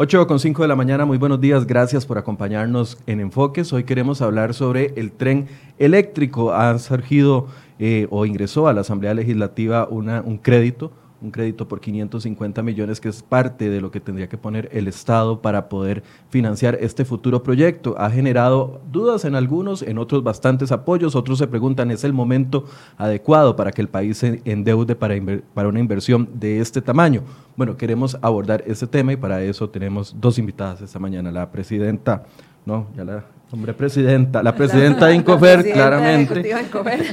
8 con 5 de la mañana, muy buenos días, gracias por acompañarnos en Enfoques. Hoy queremos hablar sobre el tren eléctrico. Ha surgido eh, o ingresó a la Asamblea Legislativa una, un crédito un crédito por 550 millones, que es parte de lo que tendría que poner el Estado para poder financiar este futuro proyecto. Ha generado dudas en algunos, en otros bastantes apoyos, otros se preguntan, ¿es el momento adecuado para que el país se endeude para, una inversión de este tamaño? Bueno, queremos abordar este tema y para eso tenemos dos invitadas esta mañana, la presidenta, no, ya la Hombre, presidenta, la presidenta de Incofer, claramente.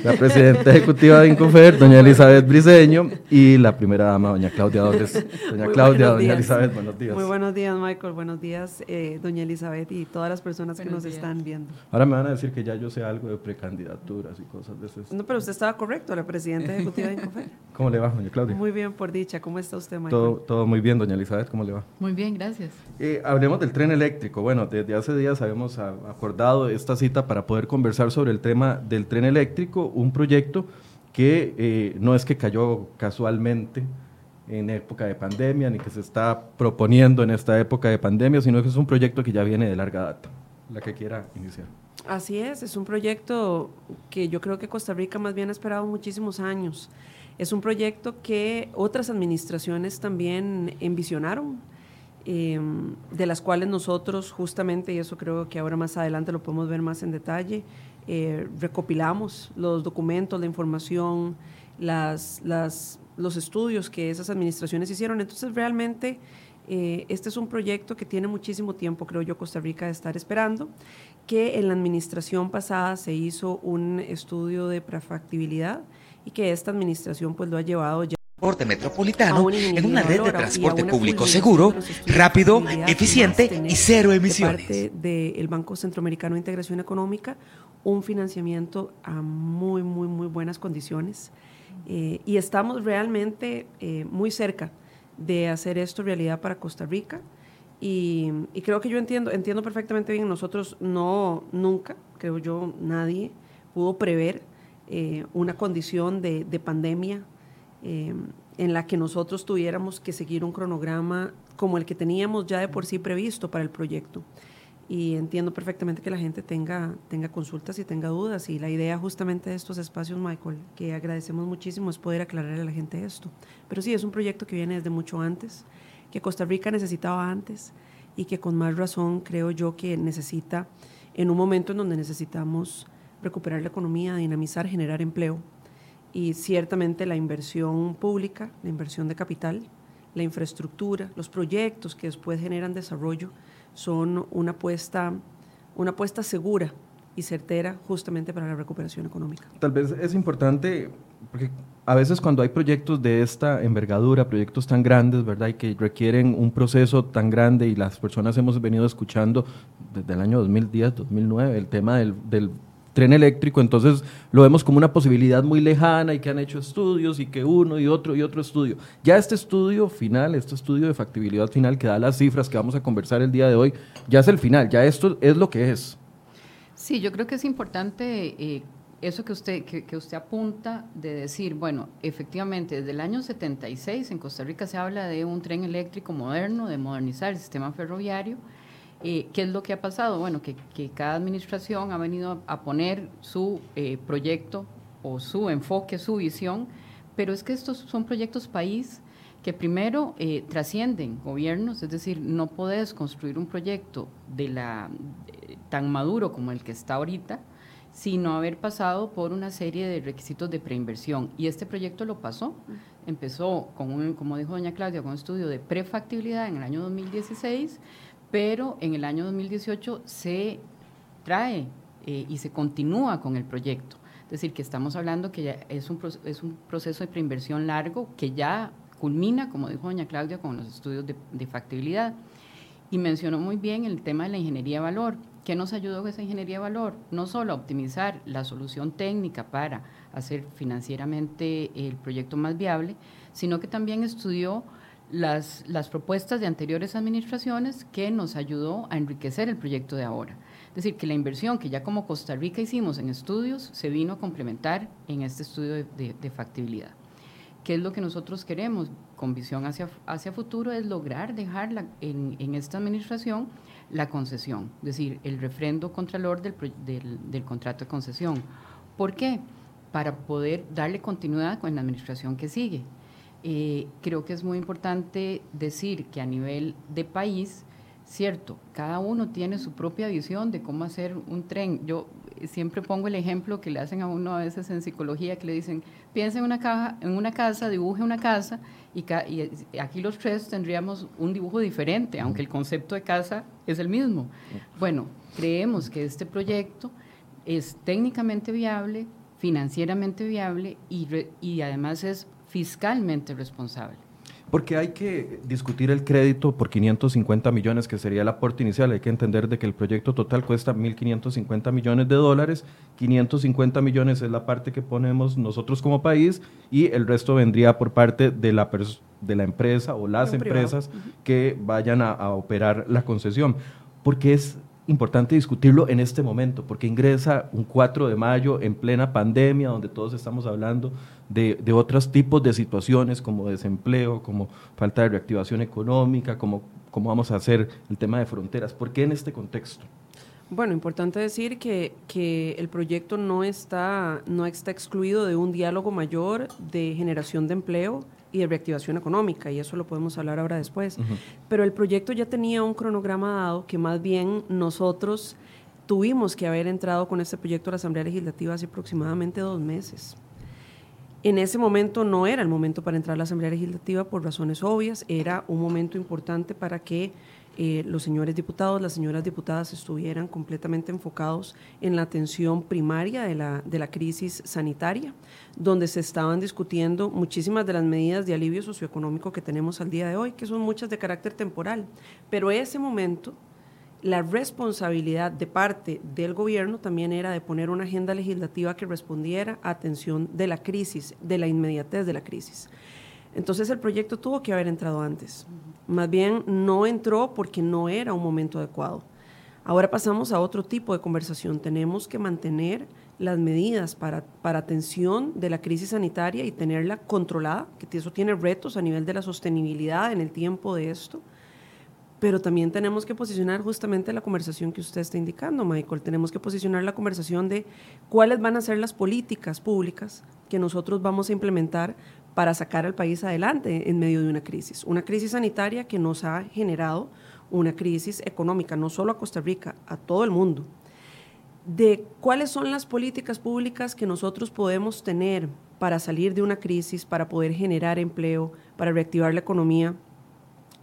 La presidenta ejecutiva de Incofer, doña Elizabeth Briseño, y la primera dama, doña Claudia Dórez. Doña Claudia, doña Elizabeth, buenos días. Muy buenos días, Michael, buenos días, eh, doña Elizabeth y todas las personas que nos están viendo. Ahora me van a decir que ya yo sé algo de precandidaturas y cosas de eso. No, pero usted estaba correcto, la presidenta ejecutiva de Incofer. ¿Cómo le va, doña Claudia? Muy bien, por dicha. ¿Cómo está usted, Michael? Todo, todo muy bien, doña Elizabeth, ¿cómo le va? Muy bien, gracias. Eh, hablemos del tren eléctrico. Bueno, desde hace días habíamos acordado esta cita para poder conversar sobre el tema del tren eléctrico, un proyecto que eh, no es que cayó casualmente en época de pandemia, ni que se está proponiendo en esta época de pandemia, sino que es un proyecto que ya viene de larga data. La que quiera iniciar. Así es, es un proyecto que yo creo que Costa Rica más bien ha esperado muchísimos años. Es un proyecto que otras administraciones también envisionaron Em, de las cuales nosotros justamente, y eso creo que ahora más adelante lo podemos ver más en detalle, eh, recopilamos los documentos, la información, las, las, los estudios que esas administraciones hicieron. Entonces, realmente, eh, este es un proyecto que tiene muchísimo tiempo, creo yo, Costa Rica de estar esperando, que en la administración pasada se hizo un estudio de prefactibilidad y que esta administración pues lo ha llevado ya transporte metropolitano en una red de transporte público seguro, rápido, eficiente y cero emisiones. parte del Banco Centroamericano de Integración Económica, un financiamiento a muy, muy, muy buenas condiciones. Eh, y estamos realmente eh, muy cerca de hacer esto realidad para Costa Rica. Y, creo que yo entiendo, entiendo perfectamente bien, nosotros no, nunca, creo yo, nadie pudo prever eh, una condición de, de pandemia Em, en la que nosotros tuviéramos que seguir un cronograma como el que teníamos ya de por sí previsto para el proyecto. Y entiendo perfectamente que la gente tenga, tenga consultas y tenga dudas. Y la idea justamente de estos espacios, Michael, que agradecemos muchísimo, es poder aclararle a la gente esto. Pero sí, es un proyecto que viene desde mucho antes, que Costa Rica necesitaba antes y que con más razón creo yo que necesita en un momento en donde necesitamos recuperar la economía, dinamizar, generar empleo y ciertamente la inversión pública, la inversión de capital, la infraestructura, los proyectos que después generan desarrollo son una apuesta, una apuesta segura y certera justamente para la recuperación económica. Tal vez es importante, porque a veces cuando hay proyectos de esta envergadura, proyectos tan grandes, ¿verdad? Y que requieren un proceso tan grande y las personas hemos venido escuchando desde el año 2010, 2009, el tema del, del tren eléctrico, entonces lo vemos como una posibilidad muy lejana y que han hecho estudios y que uno y otro y otro estudio. Ya este estudio final, este estudio de factibilidad final que da las cifras que vamos a conversar el día de hoy, ya es el final, ya esto es lo que es. Sí, yo creo que es importante eh, eso que usted, que, usted apunta de decir, bueno, efectivamente, desde el año 76 en Costa Rica se habla de un tren eléctrico moderno, de modernizar el sistema ferroviario, eh, ¿Qué es lo que ha pasado? Bueno, que, cada administración ha venido a, poner su eh, proyecto o su enfoque, su visión, pero es que estos son proyectos país que primero eh, trascienden gobiernos, es decir, no puedes construir un proyecto de la, tan maduro como el que está ahorita, sino haber pasado por una serie de requisitos de preinversión. Y este proyecto lo pasó. Empezó con un, como dijo doña Claudia, con un estudio de prefactibilidad en el año 2016 pero en el año 2018 se trae eh, y se continúa con el proyecto. Es decir, que estamos hablando que ya es un, es un proceso de preinversión largo que ya culmina, como dijo doña Claudia, con los estudios de, factibilidad. Y mencionó muy bien el tema de la ingeniería de valor. ¿Qué nos ayudó esa ingeniería de valor? No solo a optimizar la solución técnica para hacer financieramente el proyecto más viable, sino que también estudió las, las propuestas de anteriores administraciones que nos ayudó a enriquecer el proyecto de ahora. Es decir, que la inversión que ya como Costa Rica hicimos en estudios se vino a complementar en este estudio de, factibilidad. ¿Qué es lo que nosotros queremos con visión hacia, hacia futuro? Es lograr dejar en, esta administración la concesión, es decir, el refrendo contralor del, del, del contrato de concesión. ¿Por qué? Para poder darle continuidad con la administración que sigue. Eh, creo que es muy importante decir que a nivel de país, cierto, cada uno tiene su propia visión de cómo hacer un tren. Yo siempre pongo el ejemplo que le hacen a uno a veces en psicología, que le dicen, piensa en una, caja, en una casa, dibuje una casa, y, y, aquí los tres tendríamos un dibujo diferente, aunque el concepto de casa es el mismo. Bueno, creemos que este proyecto es técnicamente viable, financieramente viable y, y además es fiscalmente responsable. Porque hay que discutir el crédito por 550 millones, que sería el aporte inicial. Hay que entender de que el proyecto total cuesta 1.550 millones de dólares. 550 millones es la parte que ponemos nosotros como país y el resto vendría por parte de la, de la empresa o las empresas que vayan a, a operar la concesión. Porque es importante discutirlo en este momento, porque ingresa un 4 de mayo en plena pandemia, donde todos estamos hablando de, otros tipos de situaciones como desempleo, como falta de reactivación económica, como cómo vamos a hacer el tema de fronteras. ¿Por qué en este contexto? Bueno, importante decir que, que, el proyecto no está, no está excluido de un diálogo mayor de generación de empleo y de reactivación económica, y eso lo podemos hablar ahora después. Pero el proyecto ya tenía un cronograma dado que más bien nosotros tuvimos que haber entrado con este proyecto a la Asamblea Legislativa hace aproximadamente dos meses. En ese momento no era el momento para entrar a la Asamblea Legislativa por razones obvias, era un momento importante para que eh, los señores diputados, las señoras diputadas estuvieran completamente enfocados en la atención primaria de la, de la crisis sanitaria, donde se estaban discutiendo muchísimas de las medidas de alivio socioeconómico que tenemos al día de hoy, que son muchas de carácter temporal. Pero ese momento la responsabilidad de parte del gobierno también era de poner una agenda legislativa que respondiera a atención de la crisis, de la inmediatez de la crisis. Entonces el proyecto tuvo que haber entrado antes. Más bien no entró porque no era un momento adecuado. Ahora pasamos a otro tipo de conversación. Tenemos que mantener las medidas para, para atención de la crisis sanitaria y tenerla controlada, que eso tiene retos a nivel de la sostenibilidad en el tiempo de esto pero también tenemos que posicionar justamente la conversación que usted está indicando, Michael. Tenemos que posicionar la conversación de cuáles van a ser las políticas públicas que nosotros vamos a implementar para sacar al país adelante en medio de una crisis. Una crisis sanitaria que nos ha generado una crisis económica, no solo a Costa Rica, a todo el mundo. De cuáles son las políticas públicas que nosotros podemos tener para salir de una crisis, para poder generar empleo, para reactivar la economía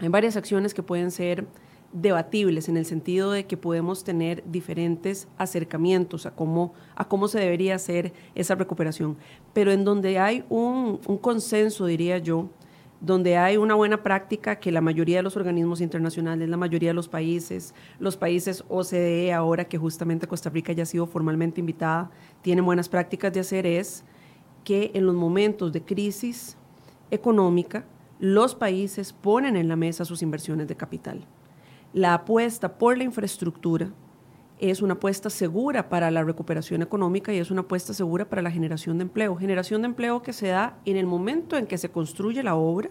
hay varias acciones que pueden ser debatibles en el sentido de que podemos tener diferentes acercamientos a cómo, a cómo se debería hacer esa recuperación, pero en donde hay un, un consenso, diría yo, donde hay una buena práctica que la mayoría de los organismos internacionales, la mayoría de los países, los países OCDE, ahora que justamente Costa Rica ya ha sido formalmente invitada, tienen buenas prácticas de hacer es que en los momentos de crisis económica, los países ponen en la mesa sus inversiones de capital. La apuesta por la infraestructura es una apuesta segura para la recuperación económica y es una apuesta segura para la generación de empleo. Generación de empleo que se da en el momento en que se construye la obra,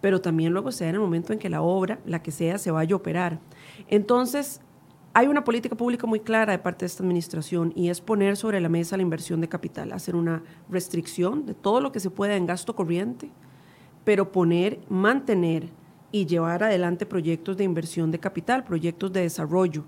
pero también luego se da en el momento en que la obra, la que sea, se vaya a operar. Entonces, hay una política pública muy clara de parte de esta administración y es poner sobre la mesa la inversión de capital, hacer una restricción de todo lo que se pueda en gasto corriente, pero poner, mantener y llevar adelante proyectos de inversión de capital, proyectos de desarrollo.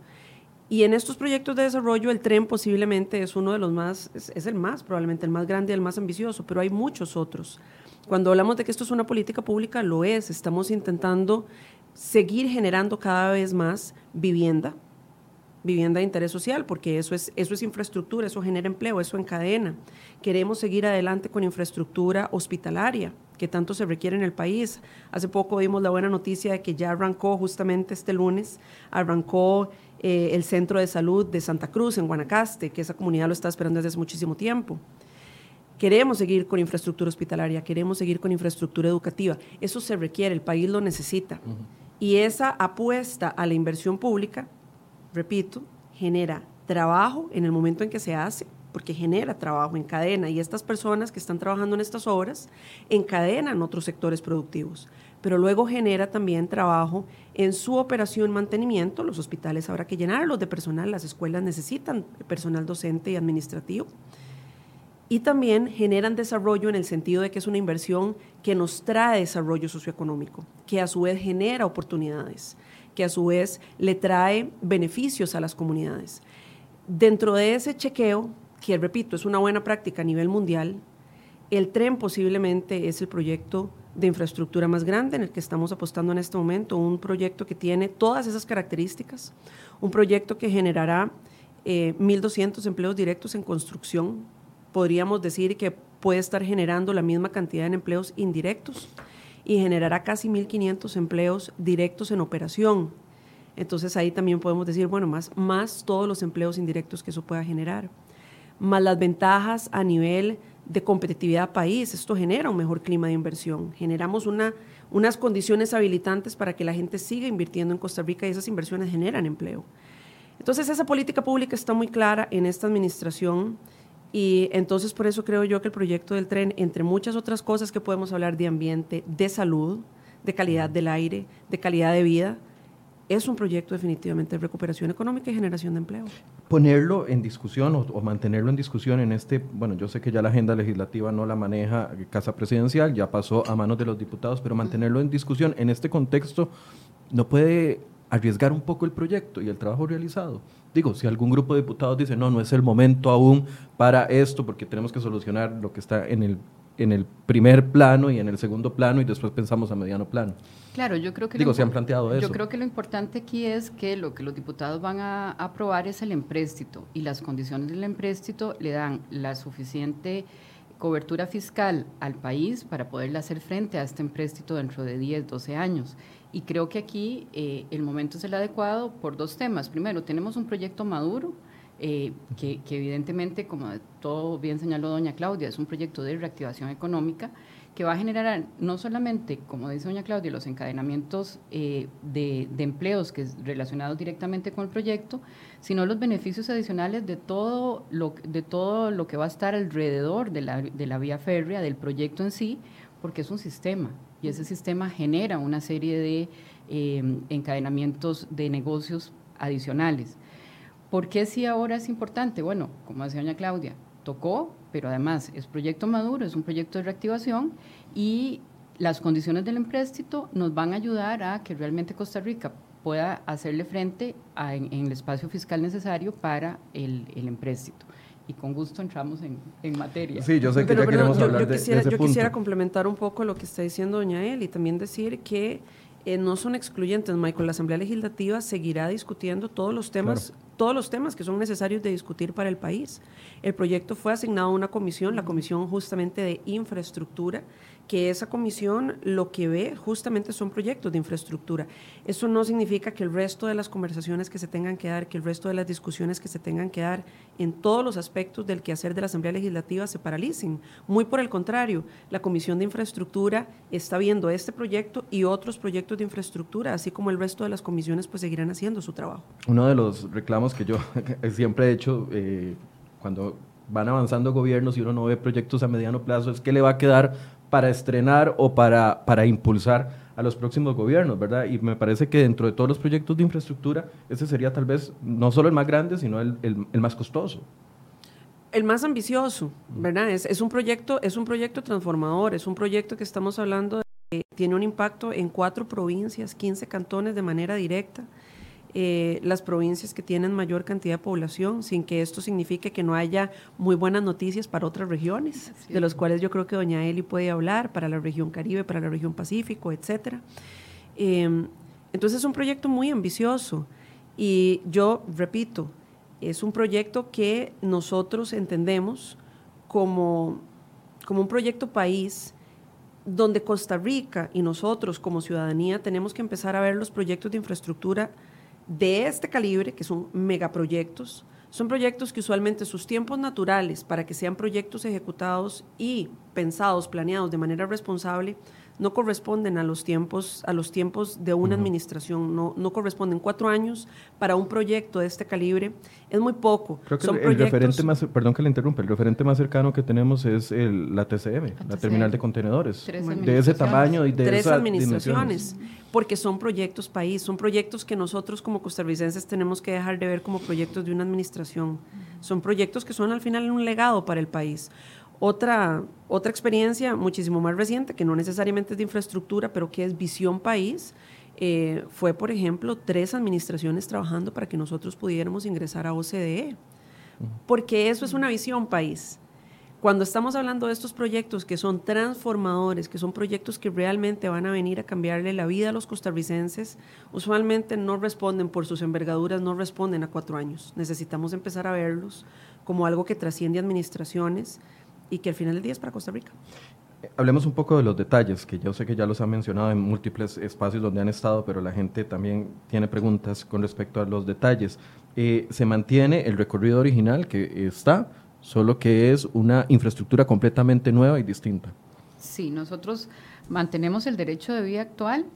Y en estos proyectos de desarrollo el tren posiblemente es uno de los más, es, el más, probablemente el más grande y el más ambicioso, pero hay muchos otros. Cuando hablamos de que esto es una política pública, lo es. Estamos intentando seguir generando cada vez más vivienda, vivienda de interés social, porque eso es, eso es infraestructura, eso genera empleo, eso encadena. Queremos seguir adelante con infraestructura hospitalaria, que tanto se requiere en el país. Hace poco vimos la buena noticia de que ya arrancó justamente este lunes, arrancó eh, el Centro de Salud de Santa Cruz en Guanacaste, que esa comunidad lo está esperando desde hace muchísimo tiempo. Queremos seguir con infraestructura hospitalaria, queremos seguir con infraestructura educativa. Eso se requiere, el país lo necesita. Y esa apuesta a la inversión pública repito, genera trabajo en el momento en que se hace, porque genera trabajo en cadena y estas personas que están trabajando en estas obras encadenan otros sectores productivos, pero luego genera también trabajo en su operación mantenimiento. Los hospitales habrá que llenarlos de personal, las escuelas necesitan personal docente y administrativo. Y también generan desarrollo en el sentido de que es una inversión que nos trae desarrollo socioeconómico, que a su vez genera oportunidades, que a su vez le trae beneficios a las comunidades. Dentro de ese chequeo que repito, es una buena práctica a nivel mundial, el tren posiblemente es el proyecto de infraestructura más grande en el que estamos apostando en este momento, un proyecto que tiene todas esas características, un proyecto que generará 1.200 eh, empleos directos en construcción, podríamos decir que puede estar generando la misma cantidad de empleos indirectos y generará casi 1.500 empleos directos en operación. Entonces ahí también podemos decir, bueno, más, más todos los empleos indirectos que eso pueda generar más las ventajas a nivel de competitividad país. Esto genera un mejor clima de inversión. Generamos una, unas condiciones habilitantes para que la gente siga invirtiendo en Costa Rica y esas inversiones generan empleo. Entonces esa política pública está muy clara en esta administración y entonces por eso creo yo que el proyecto del tren, entre muchas otras cosas que podemos hablar de ambiente, de salud, de calidad del aire, de calidad de vida, es un proyecto definitivamente de recuperación económica y generación de empleo. Ponerlo en discusión o, mantenerlo en discusión en este, bueno, yo sé que ya la agenda legislativa no la maneja Casa Presidencial, ya pasó a manos de los diputados, pero mantenerlo en discusión en este contexto no puede arriesgar un poco el proyecto y el trabajo realizado. Digo, si algún grupo de diputados dice, no, no es el momento aún para esto porque tenemos que solucionar lo que está en el en el primer plano y en el segundo plano y después pensamos a mediano plano. Claro, yo creo que digo, se han planteado eso. Yo creo que lo importante aquí es que lo que los diputados van a aprobar es el empréstito y las condiciones del empréstito le dan la suficiente cobertura fiscal al país para poderle hacer frente a este empréstito dentro de 10, 12 años. Y creo que aquí eh, el momento es el adecuado por dos temas. Primero, tenemos un proyecto maduro, eh, que, evidentemente, como todo bien señaló doña Claudia, es un proyecto de reactivación económica que va a generar no solamente, como dice doña Claudia, los encadenamientos eh, de, empleos que relacionados directamente con el proyecto, sino los beneficios adicionales de todo lo, de todo lo que va a estar alrededor de la, de la vía férrea, del proyecto en sí, porque es un sistema y ese sistema genera una serie de eh, encadenamientos de negocios adicionales. ¿Por qué sí ahora es importante? Bueno, como decía doña Claudia, tocó, pero además es proyecto maduro, es un proyecto de reactivación y las condiciones del empréstito nos van a ayudar a que realmente Costa Rica pueda hacerle frente en, el espacio fiscal necesario para el, empréstito. Y con gusto entramos en, materia. Sí, yo sé que ya queremos hablar de, quisiera, ese Yo quisiera complementar un poco lo que está diciendo doña El y también decir que eh, no son excluyentes, Michael. La Asamblea Legislativa seguirá discutiendo todos los temas, todos los temas que son necesarios de discutir para el país. El proyecto fue asignado a una comisión, la comisión justamente de infraestructura, que esa comisión lo que ve justamente son proyectos de infraestructura. Eso no significa que el resto de las conversaciones que se tengan que dar, que el resto de las discusiones que se tengan que dar en todos los aspectos del quehacer de la Asamblea Legislativa se paralicen. Muy por el contrario, la Comisión de Infraestructura está viendo este proyecto y otros proyectos de infraestructura, así como el resto de las comisiones pues seguirán haciendo su trabajo. Uno de los reclamos que yo siempre he hecho eh, cuando van avanzando gobiernos y uno no ve proyectos a mediano plazo es que le va a quedar para estrenar o para, para impulsar a los próximos gobiernos, ¿verdad? Y me parece que dentro de todos los proyectos de infraestructura, ese sería tal vez no solo el más grande, sino el, el, más costoso. El más ambicioso, ¿verdad? Es, es, un proyecto, es un proyecto transformador, es un proyecto que estamos hablando de que tiene un impacto en cuatro provincias, 15 cantones de manera directa. Eh, las provincias que tienen mayor cantidad de población, sin que esto signifique que no haya muy buenas noticias para otras regiones, de los cuales yo creo que doña Eli puede hablar, para la región Caribe, para la región Pacífico, etc. Em, entonces es un proyecto muy ambicioso y yo repito, es un proyecto que nosotros entendemos como, como un proyecto país donde Costa Rica y nosotros como ciudadanía tenemos que empezar a ver los proyectos de infraestructura de este calibre, que son megaproyectos, son proyectos que usualmente sus tiempos naturales para que sean proyectos ejecutados y pensados, planeados de manera responsable, no corresponden a los tiempos, a los tiempos de una administración, no, no corresponden. Cuatro años para un proyecto de este calibre es muy poco. Creo que el, referente más, perdón que le interrumpa, el referente más cercano que tenemos es el, la TCM, la, Terminal de Contenedores, de ese tamaño y de Tres administraciones, porque son proyectos país, son proyectos que nosotros como costarricenses tenemos que dejar de ver como proyectos de una administración. Son proyectos que son al final un legado para el país. Otra, otra experiencia muchísimo más reciente, que no necesariamente es de infraestructura, pero que es visión país, eh, fue, por ejemplo, tres administraciones trabajando para que nosotros pudiéramos ingresar a OCDE, porque eso es una visión país. Cuando estamos hablando de estos proyectos que son transformadores, que son proyectos que realmente van a venir a cambiarle la vida a los costarricenses, usualmente no responden por sus envergaduras, no responden a cuatro años. Necesitamos empezar a verlos como algo que trasciende administraciones, y que al final del día es para Costa Rica. Hablemos un poco de los detalles, que yo sé que ya los han mencionado en múltiples espacios donde han estado, pero la gente también tiene preguntas con respecto a los detalles. Eh, se mantiene el recorrido original que está, solo que es una infraestructura completamente nueva y distinta. Sí, nosotros mantenemos el derecho de vía actual.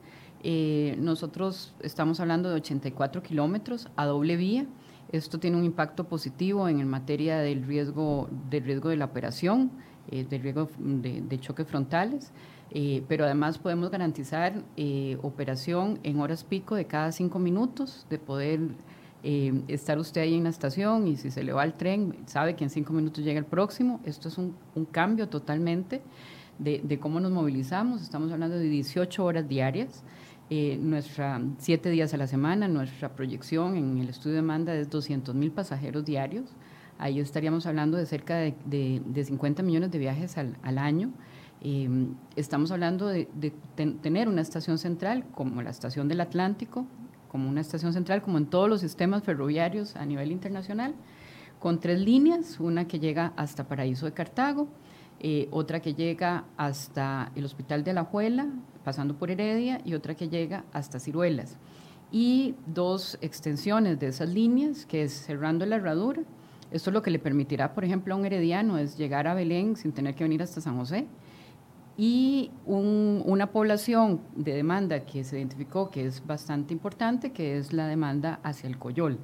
Eh, nosotros estamos hablando de 84 kilómetros a doble vía. Esto tiene un impacto positivo en materia del riesgo, del riesgo de la operación, eh, del riesgo de, choques frontales, eh, pero además podemos garantizar eh, operación en horas pico de cada cinco minutos, de poder estar usted ahí en la estación y si se le va el tren, sabe que en cinco minutos llega el próximo. Esto es un, cambio totalmente de, de, cómo nos movilizamos. Estamos hablando de 18 horas diarias. Eh, nuestra, siete días a la semana, nuestra proyección en el estudio de demanda es 200 mil pasajeros diarios. Ahí estaríamos hablando de cerca de, de, 50 millones de viajes al, al año. Eh, estamos hablando de, tener una estación central como la estación del Atlántico, como una estación central como en todos los sistemas ferroviarios a nivel internacional, con tres líneas, una que llega hasta Paraíso de Cartago, eh, otra que llega hasta el Hospital de Alajuela, pasando por Heredia, y otra que llega hasta Ciruelas. Y dos extensiones de esas líneas, que es cerrando la herradura. Esto lo que le permitirá, por ejemplo, a un herediano es llegar a Belén sin tener que venir hasta San José. Y una población de demanda que se identificó que es bastante importante, que es la demanda hacia el Coyol.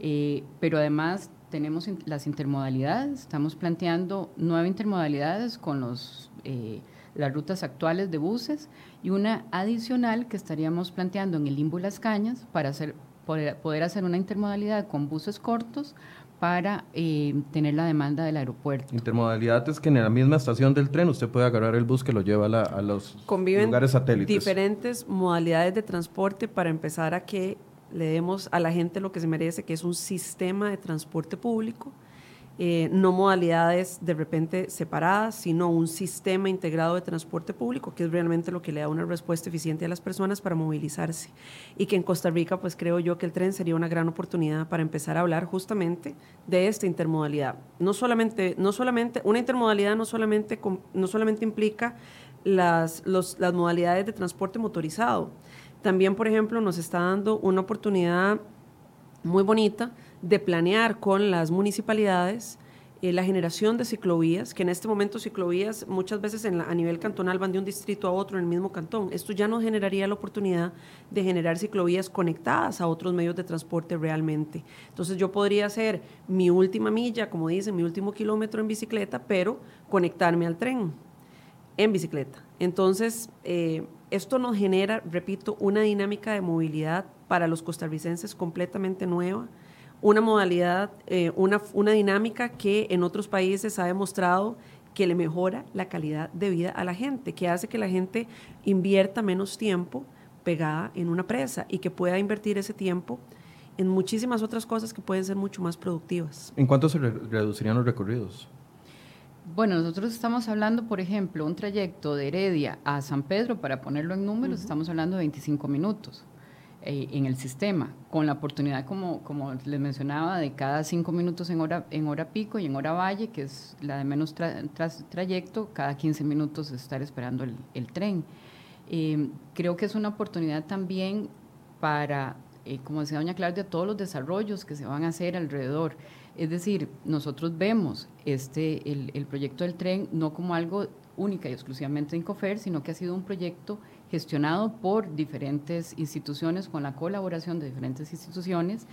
Eh, pero además tenemos las intermodalidades, estamos planteando nueve intermodalidades con los eh, las rutas actuales de buses y una adicional que estaríamos planteando en el Limbo Las Cañas para hacer, poder, hacer una intermodalidad con buses cortos para eh, tener la demanda del aeropuerto. Intermodalidad es que en la misma estación del tren usted puede agarrar el bus que lo lleva a, los lugares satélites. diferentes modalidades de transporte para empezar a que le demos a la gente lo que se merece, que es un sistema de transporte público eh, no modalidades de repente separadas, sino un sistema integrado de transporte público, que es realmente lo que le da una respuesta eficiente a las personas para movilizarse. Y que en Costa Rica, pues creo yo que el tren sería una gran oportunidad para empezar a hablar justamente de esta intermodalidad. No solamente, no solamente una intermodalidad no solamente, no solamente implica las, las modalidades de transporte motorizado, también, por ejemplo, nos está dando una oportunidad muy bonita de planear con las municipalidades eh, la generación de ciclovías, que en este momento ciclovías muchas veces a nivel cantonal van de un distrito a otro en el mismo cantón. Esto ya nos generaría la oportunidad de generar ciclovías conectadas a otros medios de transporte realmente. Entonces yo podría hacer mi última milla, como dicen, mi último kilómetro en bicicleta, pero conectarme al tren en bicicleta. Entonces, eh, esto nos genera, repito, una dinámica de movilidad para los costarricenses completamente nueva una modalidad, eh, una, una dinámica que en otros países ha demostrado que le mejora la calidad de vida a la gente, que hace que la gente invierta menos tiempo pegada en una presa y que pueda invertir ese tiempo en muchísimas otras cosas que pueden ser mucho más productivas. ¿En cuánto se reducirían los recorridos? Bueno, nosotros estamos hablando, por ejemplo, un trayecto de Heredia a San Pedro, para ponerlo en números, estamos hablando de 25 minutos. Eh, en el sistema, con la oportunidad, como, como les mencionaba, de cada cinco minutos en hora, en hora pico y en hora valle, que es la de menos trayecto, cada 15 minutos estar esperando el, tren. Eh, creo que es una oportunidad también para eh, como decía doña Claudia, todos los desarrollos que se van a hacer alrededor. Es decir, nosotros vemos este, el, el proyecto del tren no como algo única y exclusivamente de Incofer, sino que ha sido un proyecto gestionado por diferentes instituciones, con la colaboración de diferentes instituciones.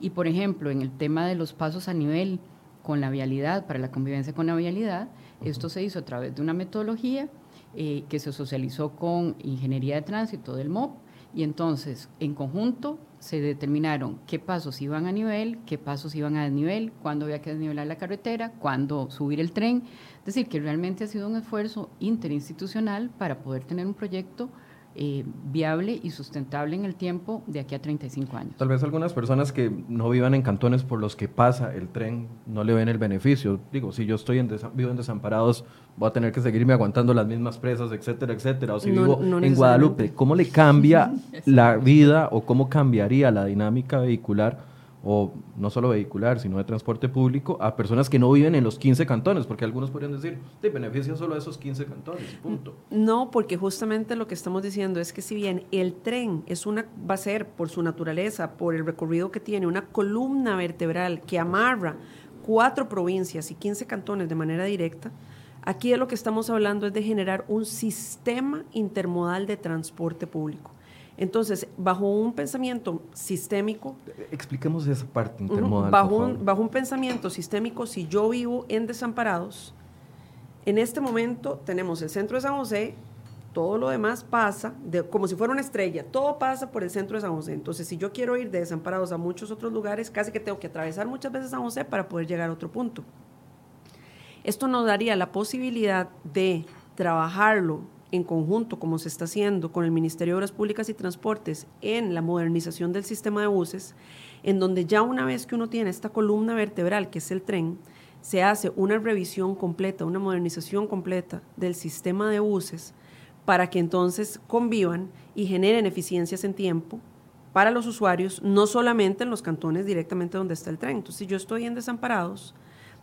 Y, por ejemplo, en el tema de los pasos a nivel con la vialidad, para la convivencia con la vialidad, esto se hizo a través de una metodología eh, que se socializó con Ingeniería de Tránsito del MOP, y entonces, en conjunto, se determinaron qué pasos iban a nivel, qué pasos iban a desnivel, cuándo había que desnivelar la carretera, cuándo subir el tren. Es decir, que realmente ha sido un esfuerzo interinstitucional para poder tener un proyecto eh, viable y sustentable en el tiempo de aquí a 35 años. Tal vez algunas personas que no vivan en cantones por los que pasa el tren no le ven el beneficio. Digo, si yo estoy en vivo en desamparados, voy a tener que seguirme aguantando las mismas presas, etcétera, etcétera. O si vivo en Guadalupe, ¿cómo le cambia la vida o cómo cambiaría la dinámica vehicular? O no solo vehicular, sino de transporte público, a personas que no viven en los 15 cantones, porque algunos podrían decir, te beneficia solo a esos 15 cantones, punto. No, porque justamente lo que estamos diciendo es que si bien el tren es una, va a ser por su naturaleza, por el recorrido que tiene, una columna vertebral que amarra cuatro provincias y 15 cantones de manera directa, aquí de lo que estamos hablando es de generar un sistema intermodal de transporte público. Entonces, bajo un pensamiento sistémico... Expliquemos esa parte intermodal. bajo, un, bajo un pensamiento sistémico, si yo vivo en Desamparados, en este momento tenemos el centro de San José, todo lo demás pasa, de, como si fuera una estrella, todo pasa por el centro de San José. Entonces, si yo quiero ir de Desamparados a muchos otros lugares, casi que tengo que atravesar muchas veces San José para poder llegar a otro punto. Esto nos daría la posibilidad de trabajarlo en conjunto, como se está haciendo con el Ministerio de Obras Públicas y Transportes en la modernización del sistema de buses, en donde ya una vez que uno tiene esta columna vertebral, que es el tren, se hace una revisión completa, una modernización completa del sistema de buses para que entonces convivan y generen eficiencias en tiempo para los usuarios, no solamente en los cantones directamente donde está el tren. Entonces, si yo estoy en desamparados,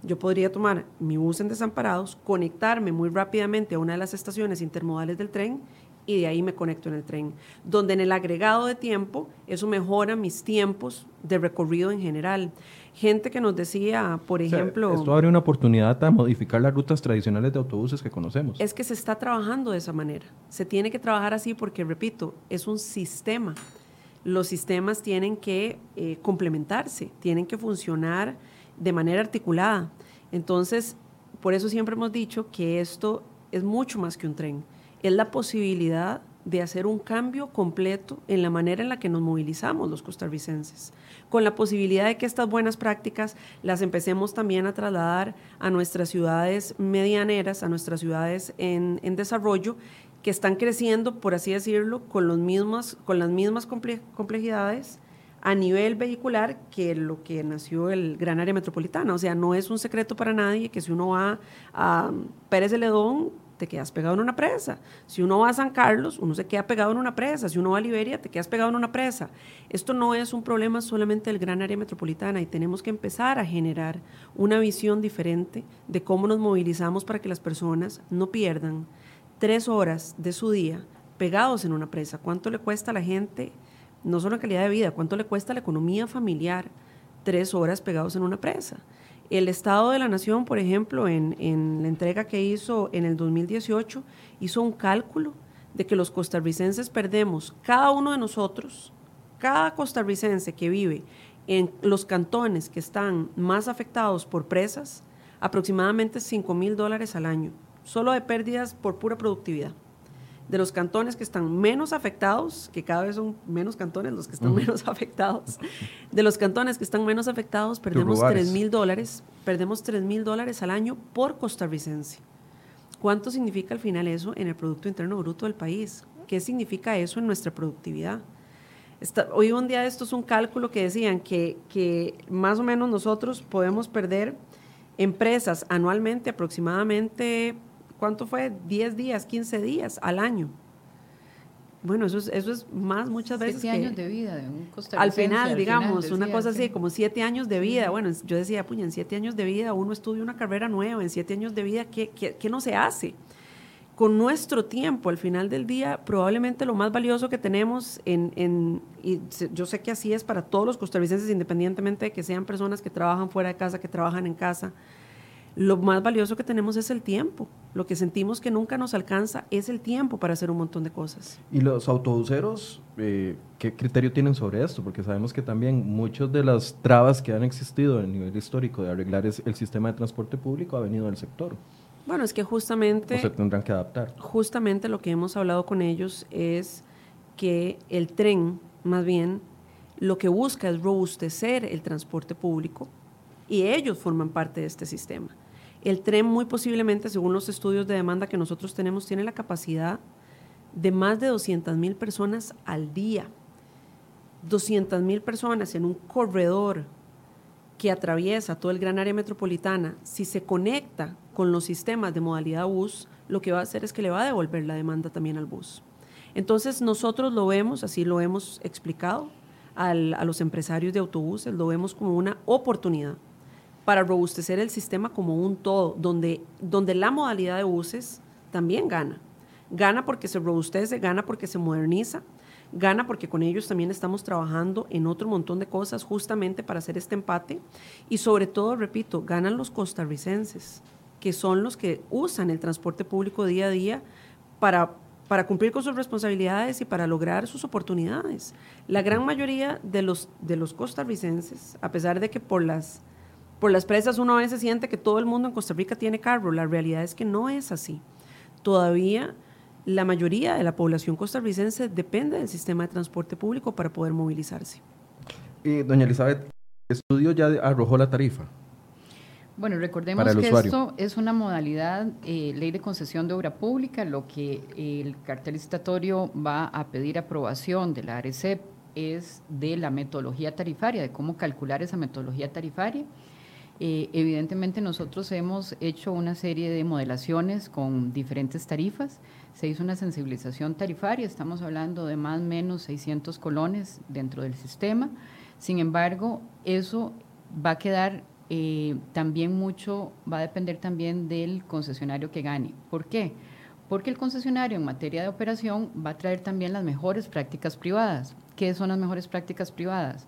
yo podría tomar mi bus en Desamparados, conectarme muy rápidamente a una de las estaciones intermodales del tren y de ahí me conecto en el tren, donde en el agregado de tiempo eso mejora mis tiempos de recorrido en general. Gente que nos decía, por ejemplo... esto abre una oportunidad a modificar las rutas tradicionales de autobuses que conocemos. Es que se está trabajando de esa manera. Se tiene que trabajar así porque, repito, es un sistema. Los sistemas tienen que eh, complementarse, tienen que funcionar de manera articulada. Entonces, por eso siempre hemos dicho que esto es mucho más que un tren. Es la posibilidad de hacer un cambio completo en la manera en la que nos movilizamos los costarricenses, con la posibilidad de que estas buenas prácticas las empecemos también a trasladar a nuestras ciudades medianeras, a nuestras ciudades en, desarrollo, que están creciendo, por así decirlo, con, los mismos, con las mismas complejidades a nivel vehicular que lo que nació el gran área metropolitana. O sea, no es un secreto para nadie que si uno va a Pérez de Ledón, te quedas pegado en una presa. Si uno va a San Carlos, uno se queda pegado en una presa. Si uno va a Liberia, te quedas pegado en una presa. Esto no es un problema solamente del gran área metropolitana y tenemos que empezar a generar una visión diferente de cómo nos movilizamos para que las personas no pierdan tres horas de su día pegados en una presa. ¿Cuánto le cuesta a la gente? No solo en calidad de vida, cuánto le cuesta a la economía familiar tres horas pegados en una presa. El Estado de la Nación, por ejemplo, en, en la entrega que hizo en el 2018, hizo un cálculo de que los costarricenses perdemos, cada uno de nosotros, cada costarricense que vive en los cantones que están más afectados por presas, aproximadamente 5 mil dólares al año, solo de pérdidas por pura productividad de los cantones que están menos afectados, que cada vez son menos cantones los que están menos afectados, de los cantones que están menos afectados, perdemos 3 mil dólares, perdemos 3 mil dólares al año por costarricense. ¿Cuánto significa al final eso en el Producto Interno Bruto del país? ¿Qué significa eso en nuestra productividad? hoy un día esto es un cálculo que decían que, que más o menos nosotros podemos perder empresas anualmente aproximadamente ¿cuánto fue? 10 días, 15 días al año. Bueno, eso es, eso es más muchas veces. Siete años de vida de un Al final, digamos, una cosa así, como siete años de vida. Bueno, yo decía, puña, en siete años de vida uno estudia una carrera nueva, en siete años de vida, ¿qué, qué, qué no se hace? con nuestro tiempo, al final del día, probablemente lo más valioso que tenemos en, en, y yo sé que así es para todos los costarricenses, independientemente de que sean personas que trabajan fuera de casa, que trabajan en casa, lo más valioso que tenemos es el tiempo. Lo que sentimos que nunca nos alcanza es el tiempo para hacer un montón de cosas. ¿Y los autobuseros, eh, qué criterio tienen sobre esto? Porque sabemos que también muchas de las trabas que han existido a nivel histórico de arreglar el sistema de transporte público ha venido del sector. Bueno, es que justamente... O se tendrán que adaptar. Justamente lo que hemos hablado con ellos es que el tren, más bien, lo que busca es robustecer el transporte público y ellos forman parte de este sistema. El tren muy posiblemente, según los estudios de demanda que nosotros tenemos, tiene la capacidad de más de 200 mil personas al día. 200 mil personas en un corredor que atraviesa todo el gran área metropolitana, si se conecta con los sistemas de modalidad bus, lo que va a hacer es que le va a devolver la demanda también al bus. Entonces nosotros lo vemos, así lo hemos explicado a los empresarios de autobuses, lo vemos como una oportunidad para robustecer el sistema como un todo, donde, donde la modalidad de buses también gana. Gana porque se robustece, gana porque se moderniza, gana porque con ellos también estamos trabajando en otro montón de cosas justamente para hacer este empate y sobre todo, repito, ganan los costarricenses, que son los que usan el transporte público día a día para, para cumplir con sus responsabilidades y para lograr sus oportunidades. La gran mayoría de los, de los costarricenses, a pesar de que por las por las presas uno a veces siente que todo el mundo en Costa Rica tiene carro. La realidad es que no es así. Todavía la mayoría de la población costarricense depende del sistema de transporte público para poder movilizarse. Y doña Elizabeth, ¿el estudio ya arrojó la tarifa? Bueno, recordemos que esto es una modalidad, eh, ley de concesión de obra pública, lo que el cartel licitatorio va a pedir aprobación de la ARECEP es de la metodología tarifaria, de cómo calcular esa metodología tarifaria. Eh, evidentemente nosotros hemos hecho una serie de modelaciones con diferentes tarifas. Se hizo una sensibilización tarifaria, estamos hablando de más o menos 600 colones dentro del sistema. Sin embargo, eso va a quedar eh, también mucho, va a depender también del concesionario que gane. ¿Por qué? Porque el concesionario en materia de operación va a traer también las mejores prácticas privadas. ¿Qué son las mejores prácticas privadas?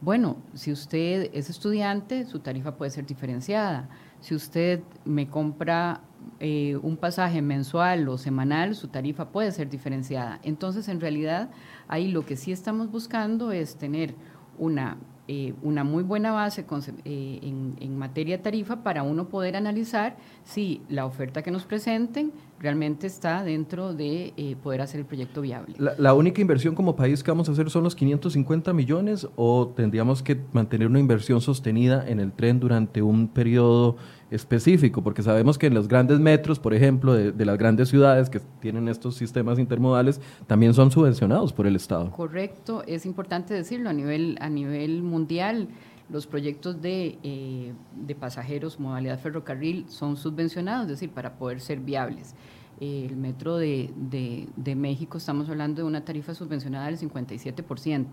Bueno, si usted es estudiante, su tarifa puede ser diferenciada. Si usted me compra eh, un pasaje mensual o semanal, su tarifa puede ser diferenciada. Entonces, en realidad, ahí lo que sí estamos buscando es tener una eh, una muy buena base eh, en, materia tarifa para uno poder analizar si la oferta que nos presenten realmente está dentro de eh, poder hacer el proyecto viable. La, única inversión como país que vamos a hacer son los 550 millones o tendríamos que mantener una inversión sostenida en el tren durante un periodo específico, porque sabemos que en los grandes metros, por ejemplo, de, las grandes ciudades que tienen estos sistemas intermodales, también son subvencionados por el Estado. Correcto, es importante decirlo, a nivel, a nivel mundial los proyectos de, eh, de pasajeros modalidad ferrocarril son subvencionados, es decir, para poder ser viables. el metro de, de, México estamos hablando de una tarifa subvencionada del 57%.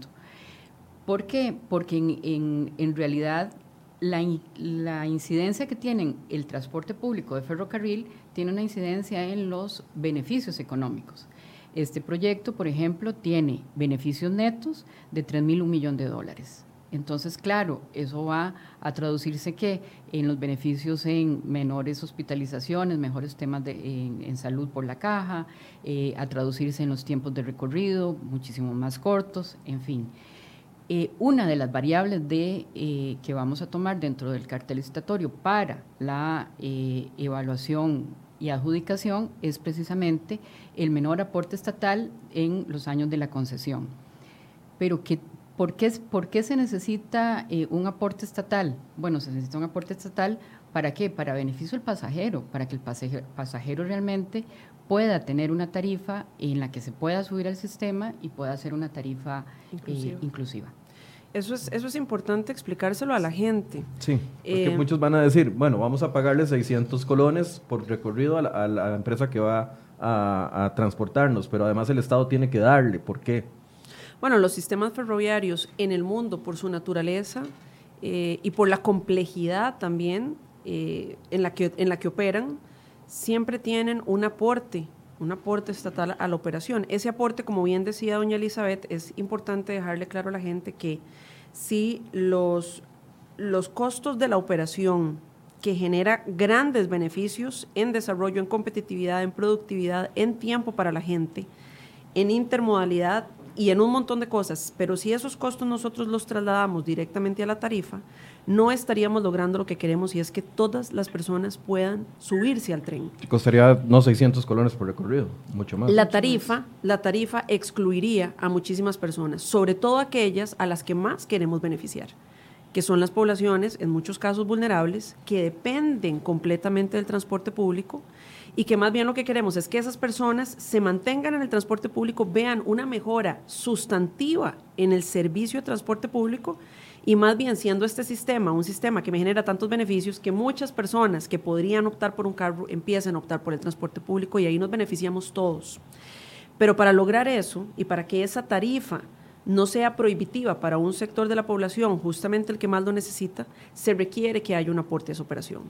¿Por qué? Porque en, en, en realidad la, incidencia que tienen el transporte público de ferrocarril tiene una incidencia en los beneficios económicos. Este proyecto, por ejemplo, tiene beneficios netos de 3 mil un millón de dólares. Entonces, claro, eso va a traducirse que en los beneficios en menores hospitalizaciones, mejores temas de, en, salud por la caja, eh, a traducirse en los tiempos de recorrido muchísimo más cortos, en fin. Eh, una de las variables de, eh, que vamos a tomar dentro del cartel licitatorio para la eh, evaluación y adjudicación es precisamente el menor aporte estatal en los años de la concesión. Pero que, ¿por, qué, ¿por qué se necesita un aporte estatal? Bueno, se necesita un aporte estatal ¿para qué? Para beneficio del pasajero, para que el pasajero, pasajero realmente pueda tener una tarifa en la que se pueda subir al sistema y pueda ser una tarifa eh, inclusiva. Eso es, eso es importante explicárselo a la gente. Sí, porque eh, muchos van a decir, bueno, vamos a pagarle 600 colones por recorrido a la, empresa que va a, transportarnos, pero además el Estado tiene que darle. ¿Por qué? Bueno, los sistemas ferroviarios en el mundo, por su naturaleza eh, y por la complejidad también en, la que, en la que operan, siempre tienen un aporte un aporte estatal a la operación. Ese aporte, como bien decía doña Elizabeth, es importante dejarle claro a la gente que si los, los costos de la operación que genera grandes beneficios en desarrollo, en competitividad, en productividad, en tiempo para la gente, en intermodalidad y en un montón de cosas, pero si esos costos nosotros los trasladamos directamente a la tarifa, no estaríamos logrando lo que queremos y es que todas las personas puedan subirse al tren. Costaría no 600 colones por recorrido, mucho más. La tarifa, la tarifa excluiría a muchísimas personas, sobre todo aquellas a las que más queremos beneficiar, que son las poblaciones en muchos casos vulnerables que dependen completamente del transporte público y que más bien lo que queremos es que esas personas se mantengan en el transporte público, vean una mejora sustantiva en el servicio de transporte público y más bien siendo este sistema un sistema que me genera tantos beneficios que muchas personas que podrían optar por un carro empiecen a optar por el transporte público y ahí nos beneficiamos todos. Pero para lograr eso y para que esa tarifa no sea prohibitiva para un sector de la población, justamente el que más lo necesita, se requiere que haya un aporte a esa operación.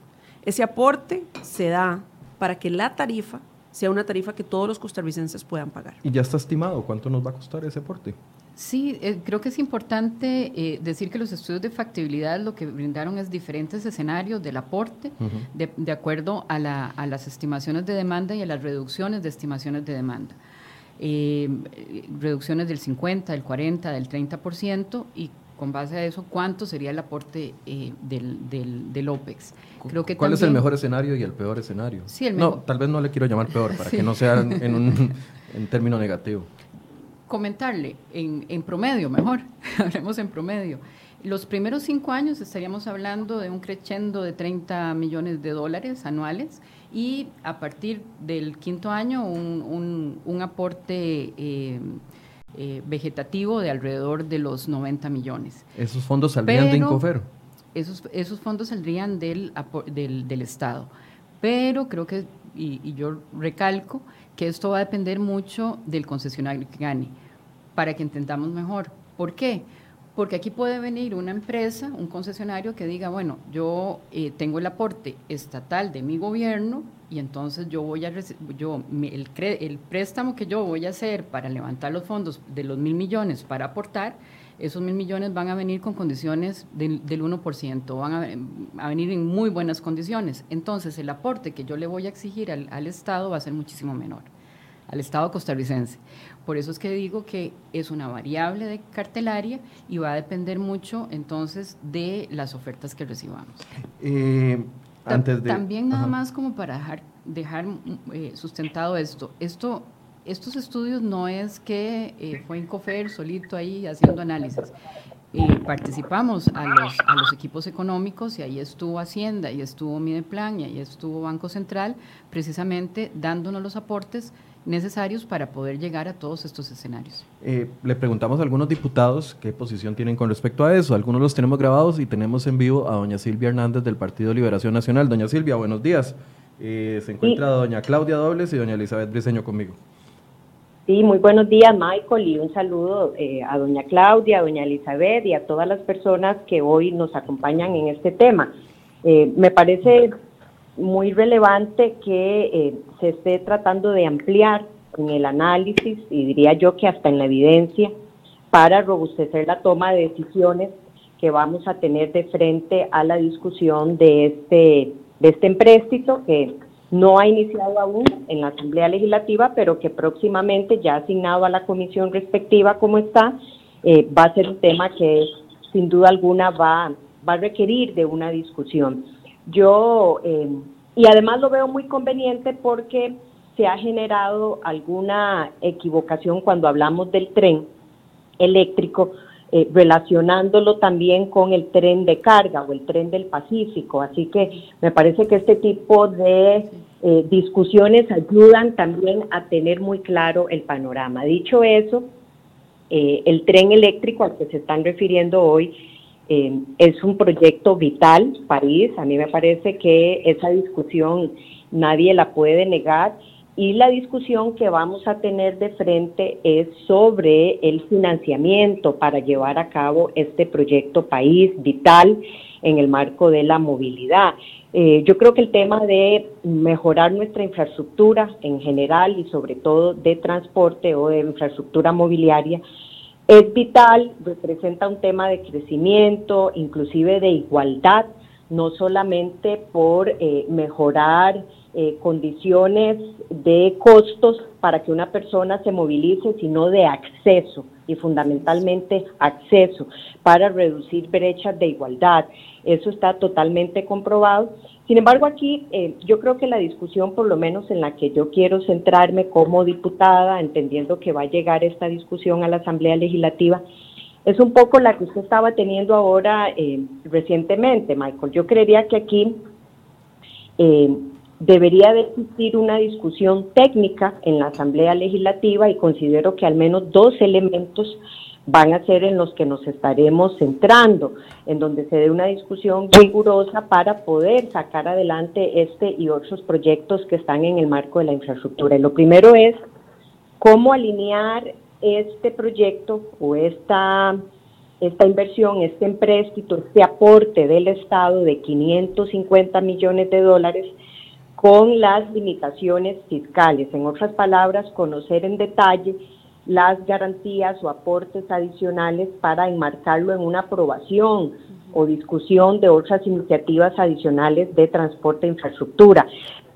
Ese aporte se da para que la tarifa sea una tarifa que todos los costarricenses puedan pagar. ¿Y ya está estimado cuánto nos va a costar ese aporte? Sí, eh, creo que es importante eh, decir que los estudios de factibilidad lo que brindaron es diferentes escenarios del aporte de, acuerdo a, las estimaciones de demanda y a las reducciones de estimaciones de demanda. Eh, reducciones del 50, del 40, del 30% y con base a eso, ¿cuánto sería el aporte del, del, OPEX? Creo que ¿Cuál es el mejor escenario y el peor escenario? Sí, el no, tal vez no le quiero llamar peor, para que no sea en un en término negativo comentarle en, promedio, mejor, hablemos en promedio. Los primeros cinco años estaríamos hablando de un crescendo de 30 millones de dólares anuales y a partir del quinto año un, aporte eh, eh, vegetativo de alrededor de los 90 millones. ¿Esos fondos saldrían de Incofer? Esos, esos fondos saldrían del, del, Estado. Pero creo que, y yo recalco, que esto va a depender mucho del concesionario que gane, para que entendamos mejor. ¿Por qué? Porque aquí puede venir una empresa, un concesionario que diga, bueno, yo eh, tengo el aporte estatal de mi gobierno y entonces yo voy a yo el, el préstamo que yo voy a hacer para levantar los fondos de los mil millones para aportar, esos mil millones van a venir con condiciones del, del 1%, van a, venir en muy buenas condiciones. Entonces, el aporte que yo le voy a exigir al, al Estado va a ser muchísimo menor, al Estado costarricense. Por eso es que digo que es una variable de cartelaria y va a depender mucho entonces de las ofertas que recibamos. Eh, antes de, También nada más como para dejar, dejar eh, sustentado esto. Esto estos estudios no es que eh, fue Incofer solito ahí haciendo análisis. Eh, participamos a los, a los equipos económicos y ahí estuvo Hacienda, y estuvo Mideplan, y ahí estuvo Banco Central, precisamente dándonos los aportes necesarios para poder llegar a todos estos escenarios. Eh, le preguntamos a algunos diputados qué posición tienen con respecto a eso. Algunos los tenemos grabados y tenemos en vivo a doña Silvia Hernández del Partido Liberación Nacional. Doña Silvia, buenos días. se encuentra doña Claudia Dobles y doña Elizabeth Briseño conmigo. Sí, muy buenos días, Michael, y un saludo eh, a doña Claudia, a doña Elizabeth y a todas las personas que hoy nos acompañan en este tema. Eh, me parece muy relevante que eh, se esté tratando de ampliar en el análisis y diría yo que hasta en la evidencia para robustecer la toma de decisiones que vamos a tener de frente a la discusión de este de este empréstito que no ha iniciado aún en la Asamblea Legislativa, pero que próximamente ya asignado a la comisión respectiva como está, eh, va a ser un tema que sin duda alguna va, va a requerir de una discusión. Yo, eh, y además lo veo muy conveniente porque se ha generado alguna equivocación cuando hablamos del tren eléctrico, eh, relacionándolo también con el tren de carga o el tren del Pacífico. Así que me parece que este tipo de eh, discusiones ayudan también a tener muy claro el panorama. Dicho eso, eh, el tren eléctrico al que se están refiriendo hoy es un proyecto vital, París. A mí me parece que esa discusión nadie la puede negar y la discusión que vamos a tener de frente es sobre el financiamiento para llevar a cabo este proyecto país vital en el marco de la movilidad. Eh, yo creo que el tema de mejorar nuestra infraestructura en general y sobre todo de transporte o de infraestructura mobiliaria es vital, representa un tema de crecimiento, inclusive de igualdad, no solamente por eh, mejorar eh, condiciones de costos para que una persona se movilice, sino de acceso y fundamentalmente acceso para reducir brechas de igualdad. Eso está totalmente comprobado. Sin embargo, aquí eh, yo creo que la discusión, por lo menos en la que yo quiero centrarme como diputada, entendiendo que va a llegar esta discusión a la Asamblea Legislativa, es un poco la que usted estaba teniendo ahora eh, recientemente, Michael. Yo creería que aquí debería de existir una discusión técnica en la Asamblea Legislativa y considero que al menos dos elementos van a ser en los que nos estaremos centrando, en donde se dé una discusión rigurosa para poder sacar adelante este y otros proyectos que están en el marco de la infraestructura. Y lo primero es cómo alinear este proyecto o esta, esta inversión, este empréstito, este aporte del Estado de 550 millones de dólares con las limitaciones fiscales. En otras palabras, conocer en detalle las garantías o aportes adicionales para enmarcarlo en una aprobación o discusión de otras iniciativas adicionales de transporte e infraestructura.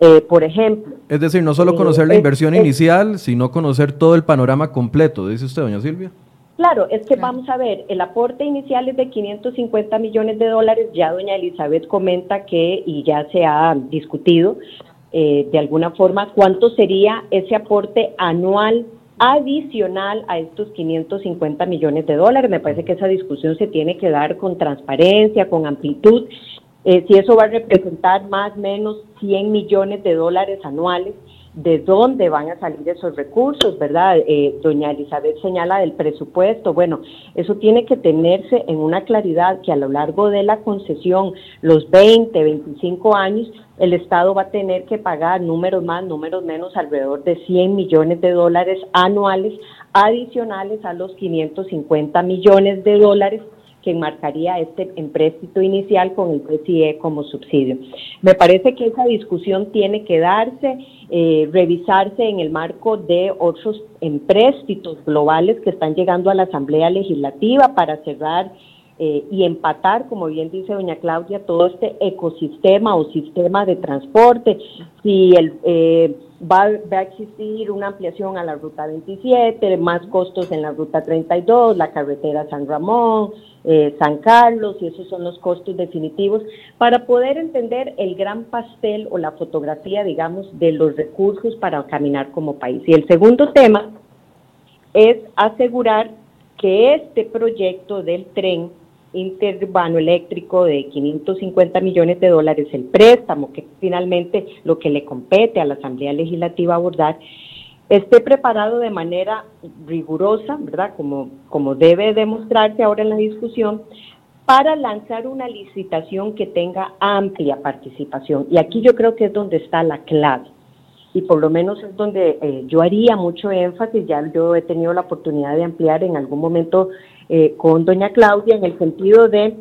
Eh, por ejemplo. Es decir, no solo conocer la eh, inversión inicial, sino conocer todo el panorama completo, dice usted, doña Silvia. Claro, es que vamos a ver, el aporte inicial es de 550 millones de dólares, ya doña Elizabeth comenta que, y ya se ha discutido eh, de alguna forma, cuánto sería ese aporte anual adicional a estos 550 millones de dólares. Me parece que esa discusión se tiene que dar con transparencia, con amplitud. Eh, si eso va a representar más o menos 100 millones de dólares anuales, de dónde van a salir esos recursos, ¿verdad? Eh, doña Elizabeth señala del presupuesto. Bueno, eso tiene que tenerse en una claridad que a lo largo de la concesión, los 20, 25 años, el Estado va a tener que pagar números más, números menos, alrededor de 100 millones de dólares anuales adicionales a los 550 millones de dólares que enmarcaría este empréstito inicial con el PCE como subsidio. Me parece que esa discusión tiene que darse, eh, revisarse en el marco de otros empréstitos globales que están llegando a la Asamblea Legislativa para cerrar eh, y empatar, como bien dice doña Claudia, todo este ecosistema o sistema de transporte. Si el, eh, va, a existir una ampliación a la ruta 27, más costos en la ruta 32, la carretera San Ramón, eh, San Carlos, y esos son los costos definitivos, para poder entender el gran pastel o la fotografía, digamos, de los recursos para caminar como país. Y el segundo tema es asegurar que este proyecto del tren interurbano eléctrico de 550 millones de dólares, el préstamo, que finalmente lo que le compete a la Asamblea Legislativa abordar, esté preparado de manera rigurosa, ¿verdad? Como, como debe demostrarse ahora en la discusión, para lanzar una licitación que tenga amplia participación. Y aquí yo creo que es donde está la clave. Y por lo menos es donde eh, yo haría mucho énfasis, ya yo he tenido la oportunidad de ampliar en algún momento eh, con doña Claudia en el sentido de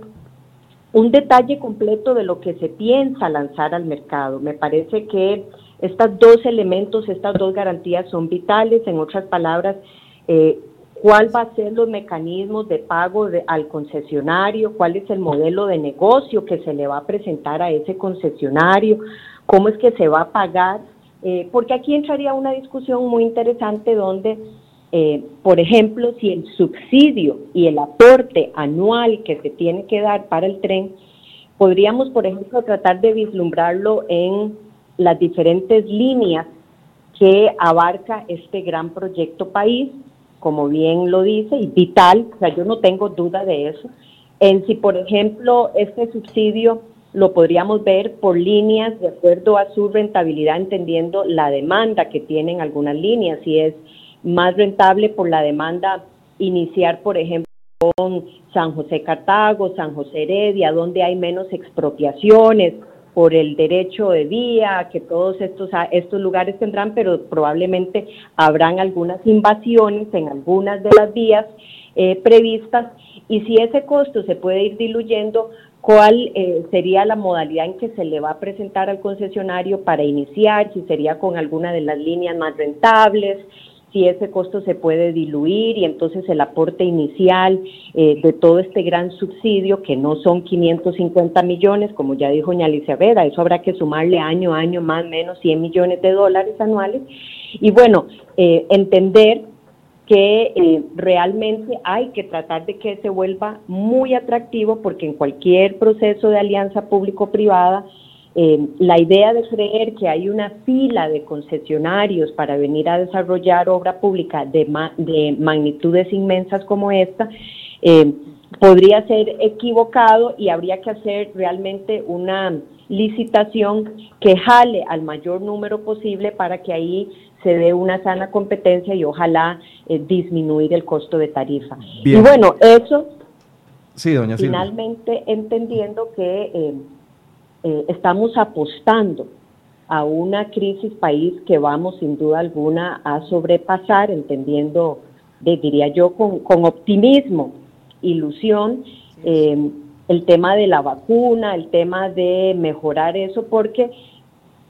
un detalle completo de lo que se piensa lanzar al mercado. Me parece que estos dos elementos, estas dos garantías son vitales. En otras palabras, eh, cuál va a ser los mecanismos de pago al concesionario, cuál es el modelo de negocio que se le va a presentar a ese concesionario, cómo es que se va a pagar, eh, porque aquí entraría una discusión muy interesante donde, eh, por ejemplo, si el subsidio y el aporte anual que se tiene que dar para el tren, podríamos, por ejemplo, tratar de vislumbrarlo en las diferentes líneas que abarca este gran proyecto país, como bien lo dice, y vital, o sea, yo no tengo duda de eso, en si, por ejemplo, este subsidio lo podríamos ver por líneas de acuerdo a su rentabilidad, entendiendo la demanda que tienen algunas líneas, si es más rentable por la demanda iniciar, por ejemplo, con San José Cartago, San José Heredia, donde hay menos expropiaciones, por el derecho de vía, que todos estos, estos lugares tendrán, pero probablemente habrán algunas invasiones en algunas de las vías eh, previstas y si ese costo se puede ir diluyendo, ¿cuál eh, sería la modalidad en que se le va a presentar al concesionario para iniciar? Si sería con alguna de las líneas más rentables, si ese costo se puede diluir y entonces el aporte inicial eh, de todo este gran subsidio, que no son 550 millones, como ya dijo doña Alicia Vera, eso habrá que sumarle año a año más o menos 100 millones de dólares anuales. Y bueno, eh, entender que eh, realmente hay que tratar de que se vuelva muy atractivo porque en cualquier proceso de alianza público-privada, eh, la idea de creer que hay una fila de concesionarios para venir a desarrollar obra pública de, de magnitudes inmensas como esta, eh, podría ser equivocado y habría que hacer realmente una licitación que jale al mayor número posible para que ahí se dé una sana competencia y ojalá eh, disminuir el costo de tarifa. Y bueno, eso sí, doña finalmente entendiendo que eh, eh, estamos apostando a una crisis país que vamos sin duda alguna a sobrepasar, entendiendo, diría yo, con, con optimismo, ilusión, el tema de la vacuna, el tema de mejorar eso, porque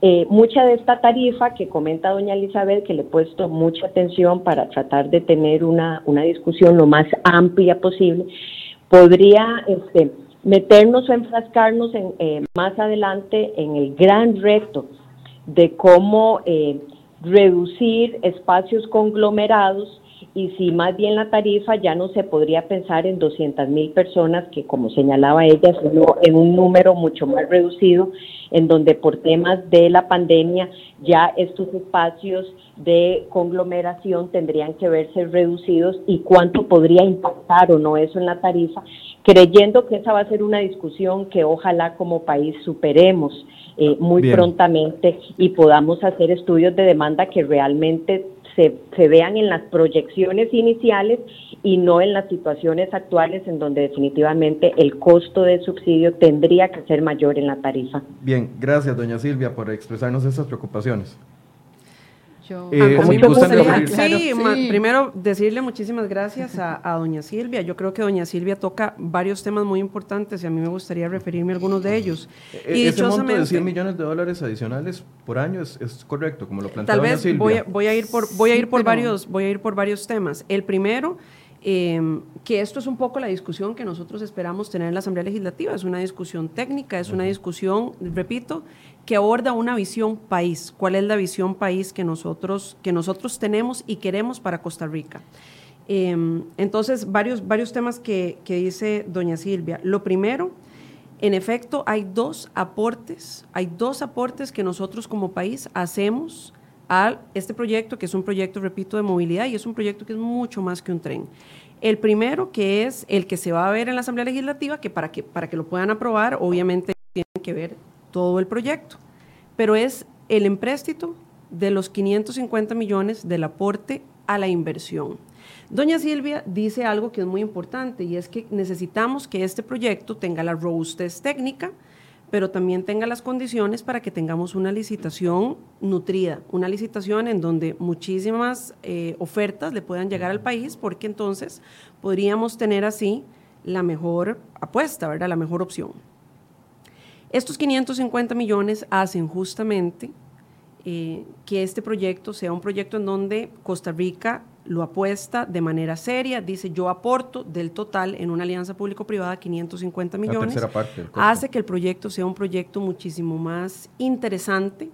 eh, mucha de esta tarifa que comenta doña Elizabeth, que le he puesto mucha atención para tratar de tener una, una discusión lo más amplia posible, podría este, meternos o enfrascarnos en, eh, más adelante en el gran reto de cómo eh, reducir espacios conglomerados y si más bien la tarifa ya no se podría pensar en 200 mil personas, que como señalaba ella, sino en un número mucho más reducido, en donde por temas de la pandemia ya estos espacios de conglomeración tendrían que verse reducidos y cuánto podría impactar o no eso en la tarifa, creyendo que esa va a ser una discusión que ojalá como país superemos eh, muy prontamente y podamos hacer estudios de demanda que realmente se, vean en las proyecciones iniciales y no en las situaciones actuales en donde definitivamente el costo de subsidio tendría que ser mayor en la tarifa. Bien, gracias doña Silvia por expresarnos esas preocupaciones. Eh, sí, primero decirle muchísimas gracias a, doña Silvia. Yo creo que doña Silvia toca varios temas muy importantes y a mí me gustaría referirme a algunos de ellos. E, y ese monto de 100 millones de dólares adicionales por año es, correcto, como lo plantea Tal vez Silvia. Voy, a, voy a ir por, voy a ir por varios, voy a ir por varios temas. El primero Em, que esto es un poco la discusión que nosotros esperamos tener en la Asamblea Legislativa. Es una discusión técnica, es una discusión, repito, que aborda una visión país. ¿Cuál es la visión país que nosotros, que nosotros tenemos y queremos para Costa Rica? Em, entonces, varios, varios temas que, que dice doña Silvia. Lo primero, en efecto, hay dos aportes, hay dos aportes que nosotros como país hacemos a este proyecto, que es un proyecto, repito, de movilidad y es un proyecto que es mucho más que un tren. El primero, que es el que se va a ver en la Asamblea Legislativa, que para que, para que lo puedan aprobar, obviamente tienen que ver todo el proyecto, pero es el empréstito de los 550 millones del aporte a la inversión. Doña Silvia dice algo que es muy importante y es que necesitamos que este proyecto tenga la robustez técnica, pero también tenga las condiciones para que tengamos una licitación nutrida, una licitación en donde muchísimas eh, ofertas le puedan llegar al país, porque entonces podríamos tener así la mejor apuesta, ¿verdad? la mejor opción. Estos 550 millones hacen justamente eh, que este proyecto sea un proyecto en donde Costa Rica lo apuesta de manera seria, dice yo aporto del total en una alianza público-privada 550 millones, hace que el proyecto sea un proyecto muchísimo más interesante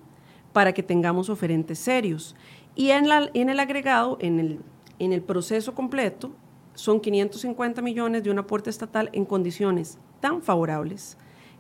para que tengamos oferentes serios. Y en, la, en el agregado, en el, en el proceso completo, son 550 millones de un aporte estatal en condiciones tan favorables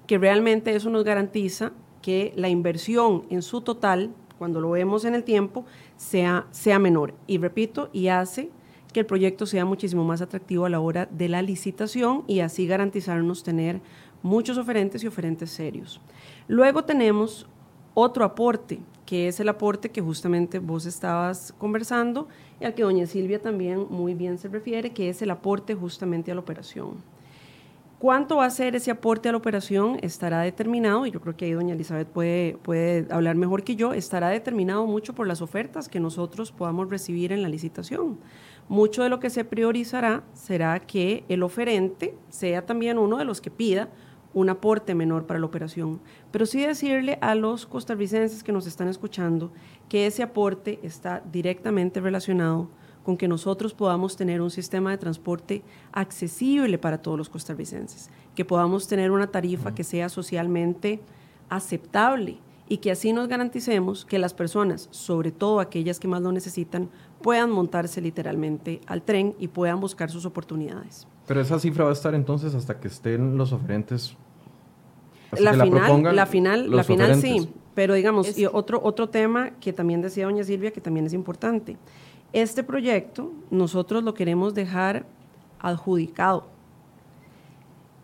que realmente eso nos garantiza que la inversión en su total, cuando lo vemos en el tiempo, sea, sea menor. Y repito, y hace que el proyecto sea muchísimo más atractivo a la hora de la licitación y así garantizarnos tener muchos oferentes y oferentes serios. Luego tenemos otro aporte, que es el aporte que justamente vos estabas conversando y al que doña Silvia también muy bien se refiere, que es el aporte justamente a la operación. ¿Cuánto va a ser ese aporte a la operación? Estará determinado, y yo creo que ahí doña Elizabeth puede, puede hablar mejor que yo, estará determinado mucho por las ofertas que nosotros podamos recibir en la licitación. Mucho de lo que se priorizará será que el oferente sea también uno de los que pida un aporte menor para la operación. Pero sí decirle a los costarricenses que nos están escuchando que ese aporte está directamente relacionado con que nosotros podamos tener un sistema de transporte accesible para todos los costarricenses, que podamos tener una tarifa que sea socialmente aceptable y que así nos garanticemos que las personas, sobre todo aquellas que más lo necesitan, puedan montarse literalmente al tren y puedan buscar sus oportunidades. Pero esa cifra va a estar entonces hasta que estén los oferentes la, final, la final, la final sí, pero digamos, y otro, otro tema que también decía doña Silvia, que también es importante. Este proyecto nosotros lo queremos dejar adjudicado.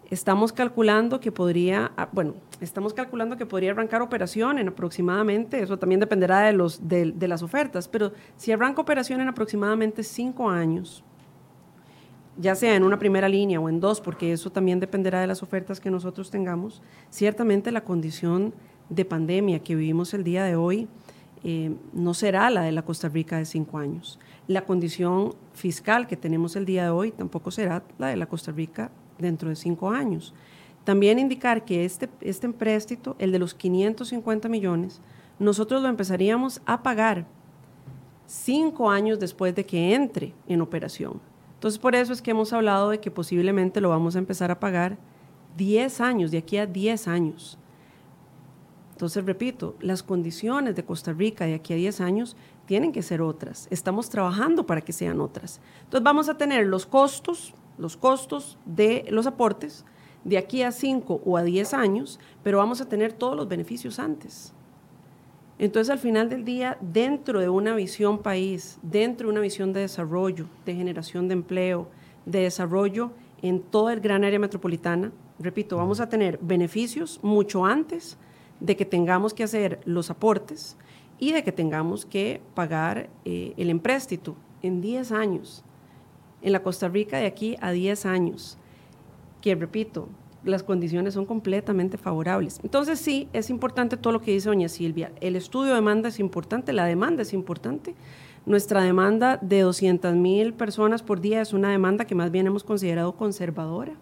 Estamos calculando que podría, ah, bueno, estamos calculando que podría arrancar operación en aproximadamente, eso también dependerá de, los, de, de las ofertas, pero si arranca operación en aproximadamente cinco años, ya sea en una primera línea o en dos, porque eso también dependerá de las ofertas que nosotros tengamos, ciertamente la condición de pandemia que vivimos el día de hoy eh, no será la de la Costa Rica de cinco años. La condición fiscal que tenemos el día de hoy tampoco será la de la Costa Rica dentro de cinco años. También indicar que este, este empréstito, el de los 550 millones, nosotros lo empezaríamos a pagar cinco años después de que entre en operación. Entonces, por eso es que hemos hablado de que posiblemente lo vamos a empezar a pagar 10 años, de aquí a 10 años. Entonces, repito, las condiciones de Costa Rica de aquí a 10 años tienen que ser otras. Estamos trabajando para que sean otras. Entonces, vamos a tener los costos, los costos de los aportes de aquí a 5 o a 10 años, pero vamos a tener todos los beneficios antes. Entonces, al final del día, dentro de una visión país, dentro de una visión de desarrollo, de generación de empleo, de desarrollo en toda el gran área metropolitana, repito, vamos a tener beneficios mucho antes de que tengamos que hacer los aportes y de que tengamos que pagar eh, el empréstito en 10 años. En la Costa Rica de aquí a 10 años, que repito, las condiciones son completamente favorables. Entonces sí, es importante todo lo que dice doña Silvia. El estudio de demanda es importante, la demanda es importante. Nuestra demanda de 200 mil personas por día es una demanda que más bien hemos considerado conservadora.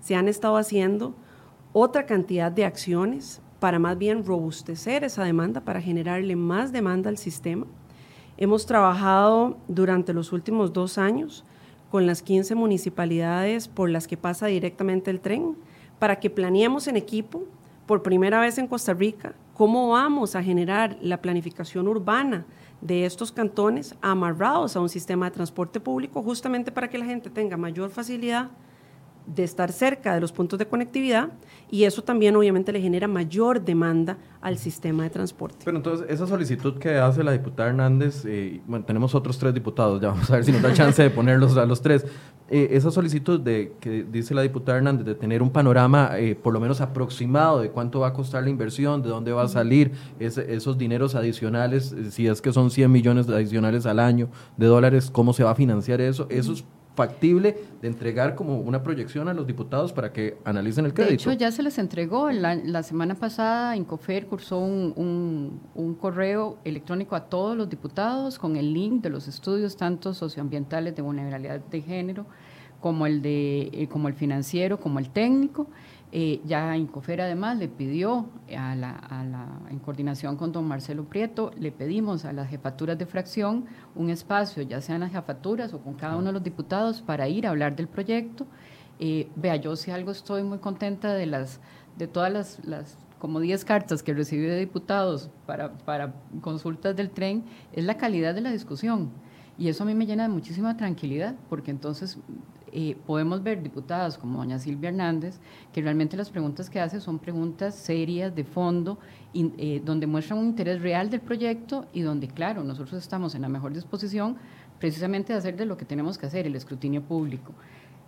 Se han estado haciendo otra cantidad de acciones para más bien robustecer esa demanda, para generarle más demanda al sistema. Hemos trabajado durante los últimos dos años con las 15 municipalidades por las que pasa directamente el tren para que planeemos en equipo, por primera vez en Costa Rica, cómo vamos a generar la planificación urbana de estos cantones amarrados a un sistema de transporte público, justamente para que la gente tenga mayor facilidad de estar cerca de los puntos de conectividad y eso también obviamente le genera mayor demanda al sistema de transporte. Pero entonces, esa solicitud que hace la diputada Hernández, eh, bueno, tenemos otros tres diputados, ya vamos a ver si nos da chance de ponerlos a los tres. Eh, esa solicitud de que dice la diputada Hernández de tener un panorama eh, por lo menos aproximado de cuánto va a costar la inversión, de dónde va a salir esos dineros adicionales, si es que son 100 millones adicionales al año de dólares, cómo se va a financiar eso, eso es factible de entregar como una proyección a los diputados para que analicen el crédito. De hecho, ya se les entregó. La, la semana pasada, Incofer cursó un, un, correo electrónico a todos los diputados con el link de los estudios, tanto socioambientales de vulnerabilidad de género, como el, de, eh, como el financiero, como el técnico. Eh, ya Incofer además le pidió a la, en coordinación con don Marcelo Prieto, le pedimos a las jefaturas de fracción un espacio, ya sean las jefaturas o con cada uno de los diputados, para ir a hablar del proyecto. Eh, vea, yo si algo estoy muy contenta de las de todas las, las como 10 cartas que recibí de diputados para, para consultas del tren, es la calidad de la discusión. Y eso a mí me llena de muchísima tranquilidad, porque entonces eh, podemos ver diputadas como doña Silvia Hernández, que realmente las preguntas que hace son preguntas serias, de fondo, eh, donde muestran un interés real del proyecto y donde, claro, nosotros estamos en la mejor disposición precisamente de hacer de lo que tenemos que hacer, el escrutinio público.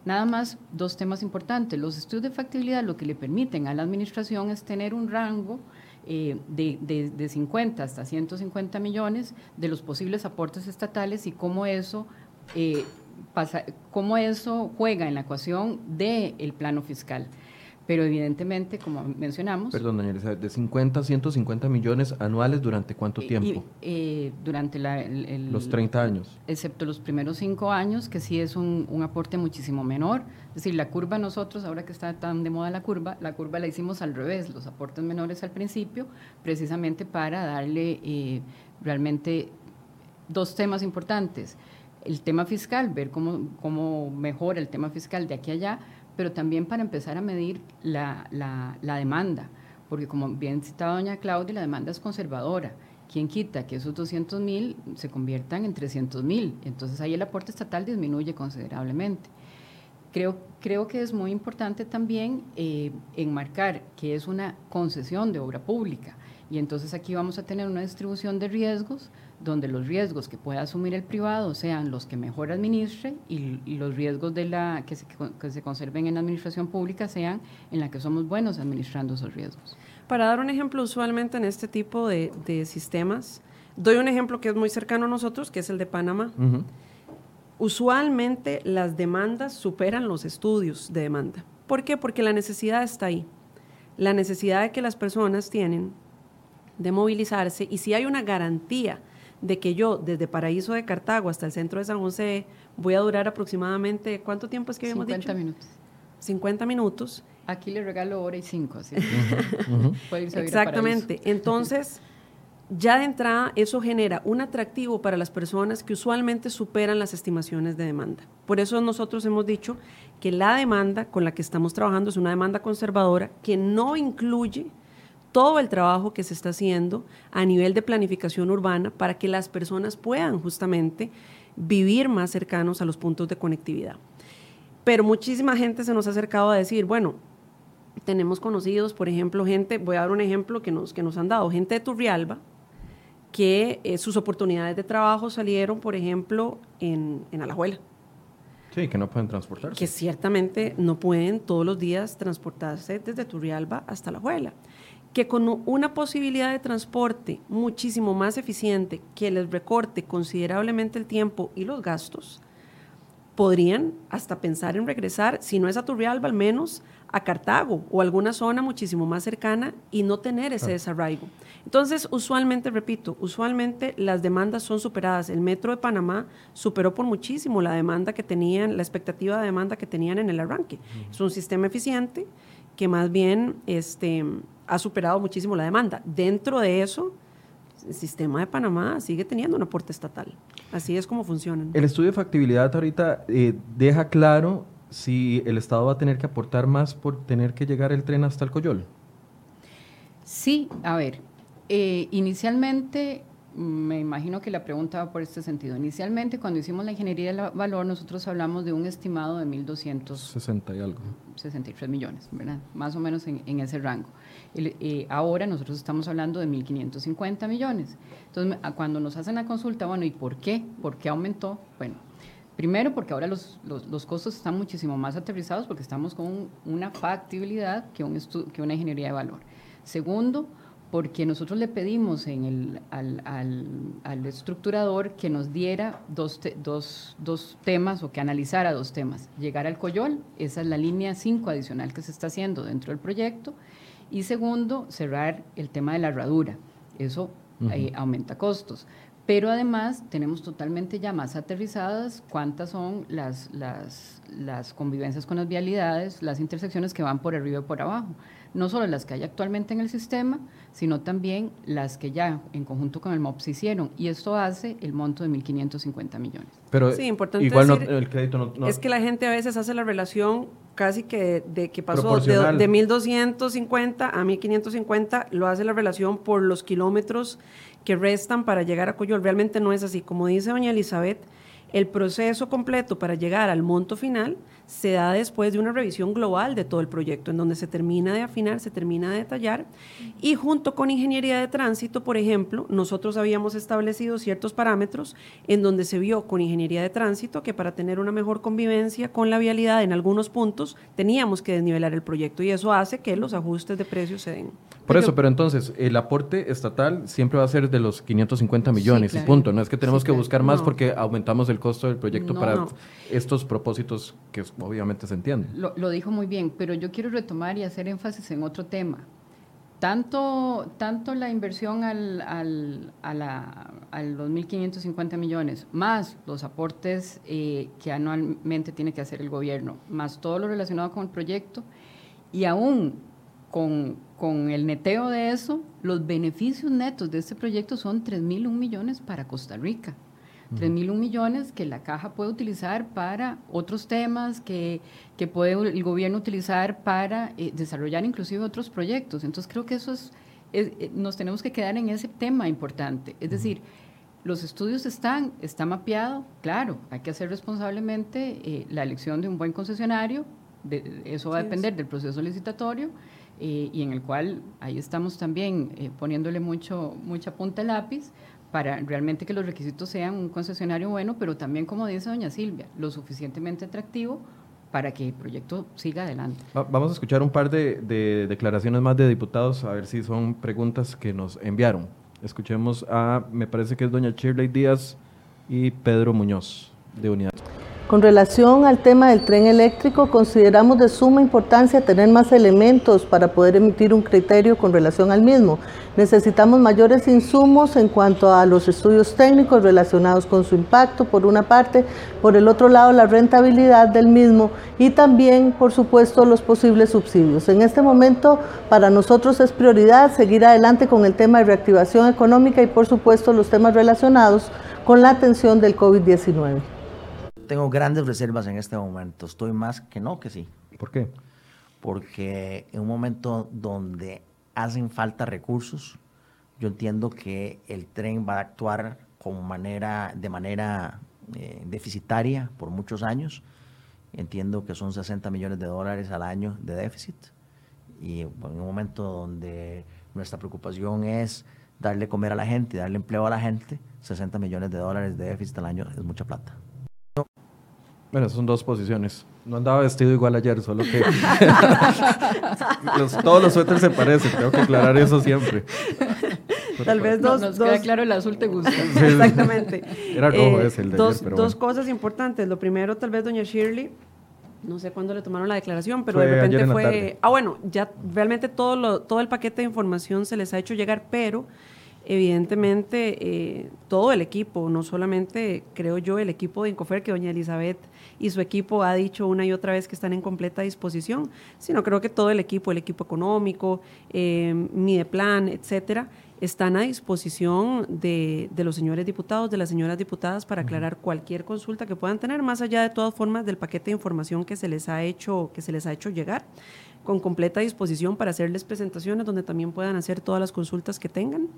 Nada más dos temas importantes. Los estudios de factibilidad lo que le permiten a la administración es tener un rango eh, de, de 50 hasta 150 millones de los posibles aportes estatales y cómo eso pasa, cómo eso juega en la ecuación del plano fiscal. Pero evidentemente, como mencionamos... Perdón, doña Elizabeth, de 50 a 150 millones anuales, ¿durante cuánto tiempo? Eh, durante la, los 30 años. Excepto los primeros 5 años, que sí es un, un, aporte muchísimo menor. Es decir, la curva nosotros, ahora que está tan de moda la curva, la curva la hicimos al revés, los aportes menores al principio, precisamente para darle eh, realmente dos temas importantes. El tema fiscal, ver cómo, cómo mejora el tema fiscal de aquí a allá, pero también para empezar a medir la, la, demanda, porque como bien citaba doña Claudia, la demanda es conservadora. ¿Quién quita que esos 200 mil se conviertan en 300 mil? Entonces ahí el aporte estatal disminuye considerablemente. Creo, creo que es muy importante también eh, enmarcar que es una concesión de obra pública y entonces aquí vamos a tener una distribución de riesgos donde los riesgos que pueda asumir el privado sean los que mejor administre y, los riesgos de la, que, se, que se conserven en la administración pública sean en la que somos buenos administrando esos riesgos. Para dar un ejemplo, usualmente en este tipo de, de sistemas, doy un ejemplo que es muy cercano a nosotros, que es el de Panamá. Usualmente las demandas superan los estudios de demanda. ¿Por qué? Porque la necesidad está ahí. La necesidad de que las personas tienen de movilizarse y si hay una garantía de que yo desde Paraíso de Cartago hasta el centro de San José voy a durar aproximadamente, ¿cuánto tiempo es que habíamos 50 minutos. 50 minutos. Aquí le regalo hora y cinco, así. Exactamente. Entonces, ya de entrada, eso genera un atractivo para las personas que usualmente superan las estimaciones de demanda. Por eso nosotros hemos dicho que la demanda con la que estamos trabajando es una demanda conservadora que no incluye todo el trabajo que se está haciendo a nivel de planificación urbana para que las personas puedan justamente vivir más cercanos a los puntos de conectividad. Pero muchísima gente se nos ha acercado a decir, bueno, tenemos conocidos, por ejemplo, gente, voy a dar un ejemplo que nos, que nos han dado, gente de Turrialba, que eh, sus oportunidades de trabajo salieron, por ejemplo, en, en Alajuela. Sí, que no pueden transportarse. Que ciertamente no pueden todos los días transportarse desde Turrialba hasta Alajuela que con una posibilidad de transporte muchísimo más eficiente que les recorte considerablemente el tiempo y los gastos, podrían hasta pensar en regresar, si no es a Turrialba, al menos a Cartago o alguna zona muchísimo más cercana y no tener ese desarraigo. Entonces, usualmente, repito, usualmente las demandas son superadas. El Metro de Panamá superó por muchísimo la demanda que tenían, la expectativa de demanda que tenían en el arranque. Es un sistema eficiente que más bien este, ha superado muchísimo la demanda. Dentro de eso, el sistema de Panamá sigue teniendo un aporte estatal. Así es como funcionan. El estudio de factibilidad ahorita eh, deja claro si el Estado va a tener que aportar más por tener que llegar el tren hasta el Coyol. Sí, a ver, eh, inicialmente me imagino que la pregunta va por este sentido. Inicialmente, cuando hicimos la ingeniería del valor, nosotros hablamos de un estimado de 1.260 y algo. 63 millones, ¿verdad? Más o menos en, ese rango. Eh, ahora nosotros estamos hablando de 1.550 millones. Entonces, cuando nos hacen la consulta, bueno, ¿y por qué? ¿Por qué aumentó? Bueno, primero porque ahora los, los, costos están muchísimo más aterrizados porque estamos con una factibilidad que, un que una ingeniería de valor. Segundo, porque nosotros le pedimos en el, al, al, al, estructurador que nos diera dos, dos, dos, temas o que analizara dos temas. Llegar al Coyol, esa es la línea 5 adicional que se está haciendo dentro del proyecto. Y segundo, cerrar el tema de la herradura. Eso eh, aumenta costos. Pero además tenemos totalmente ya más aterrizadas cuántas son las, las, las convivencias con las vialidades, las intersecciones que van por arriba y por abajo no solo las que hay actualmente en el sistema, sino también las que ya en conjunto con el MOP se hicieron. Y esto hace el monto de 1.550 millones. Pero sí, importante igual decir, el crédito no, Es que la gente a veces hace la relación casi que de, que pasó de, de 1.250 a 1.550, lo hace la relación por los kilómetros que restan para llegar a Coyol. Realmente no es así. Como dice doña Elizabeth, el proceso completo para llegar al monto final se da después de una revisión global de todo el proyecto, en donde se termina de afinar, se termina de detallar, y junto con ingeniería de tránsito, por ejemplo, nosotros habíamos establecido ciertos parámetros en donde se vio con ingeniería de tránsito que para tener una mejor convivencia con la vialidad en algunos puntos teníamos que desnivelar el proyecto, y eso hace que los ajustes de precios se den. Por eso, pero entonces, el aporte estatal siempre va a ser de los 550 millones y punto. No es que tenemos que buscar más porque aumentamos el costo del proyecto para estos propósitos que obviamente se entienden. Lo, dijo muy bien, pero yo quiero retomar y hacer énfasis en otro tema tanto, tanto la inversión al, al, a, la, los 1.550 millones, más los aportes eh, que anualmente tiene que hacer el gobierno, más todo lo relacionado con el proyecto, y aún con, con el neteo de eso, los beneficios netos de este proyecto son 3.001 millones para Costa Rica. 3.001 millones que la caja puede utilizar para otros temas, que, que puede el gobierno utilizar para eh, desarrollar inclusive otros proyectos. Entonces creo que eso es, eh, nos tenemos que quedar en ese tema importante. Es decir, los estudios están, está mapeado, claro, hay que hacer responsablemente eh, la elección de un buen concesionario, eso va a depender del proceso licitatorio, y en el cual ahí estamos también poniéndole mucho, mucha punta al lápiz, para realmente que los requisitos sean un concesionario bueno, pero también, como dice doña Silvia, lo suficientemente atractivo para que el proyecto siga adelante. Vamos a escuchar un par de, declaraciones más de diputados, a ver si son preguntas que nos enviaron. Escuchemos a, me parece que es doña Shirley Díaz y Pedro Muñoz, de Unidad. Con relación al tema del tren eléctrico, consideramos de suma importancia tener más elementos para poder emitir un criterio con relación al mismo. Necesitamos mayores insumos en cuanto a los estudios técnicos relacionados con su impacto, por una parte, por el otro lado, la rentabilidad del mismo y también, por supuesto, los posibles subsidios. En este momento, para nosotros es prioridad seguir adelante con el tema de reactivación económica y, por supuesto, los temas relacionados con la atención del COVID-19 tengo grandes reservas en este momento. Estoy más que no que sí. ¿Por qué? Porque en un momento donde hacen falta recursos, yo entiendo que el tren va a actuar como manera, de manera eh, deficitaria por muchos años. Entiendo que son 60 millones de dólares al año de déficit. Y en un momento donde nuestra preocupación es darle comer a la gente darle empleo a la gente, 60 millones de dólares de déficit al año es mucha plata. Bueno, son dos posiciones. No andaba vestido igual ayer, solo que todos los suéteres se parecen, tengo que aclarar eso siempre. Tal vez dos... nos queda claro, el azul te gusta. Exactamente. Era rojo eh, ese, el de dos, ayer, pero Dos cosas importantes. Lo primero, tal vez, doña Shirley, no sé cuándo le tomaron la declaración, pero de repente fue... Ah, bueno, ya realmente todo, lo, todo el paquete de información se les ha hecho llegar, pero evidentemente eh, todo el equipo, no solamente creo yo el equipo de Incofer, que doña Elizabeth y su equipo ha dicho una y otra vez que están en completa disposición, sino creo que todo el equipo, el equipo económico, eh, Mideplan, etcétera, están a disposición de, de, los señores diputados, de las señoras diputadas para aclarar cualquier consulta que puedan tener, más allá de todas formas del paquete de información que se les ha hecho, que se les ha hecho llegar con completa disposición para hacerles presentaciones donde también puedan hacer todas las consultas que tengan.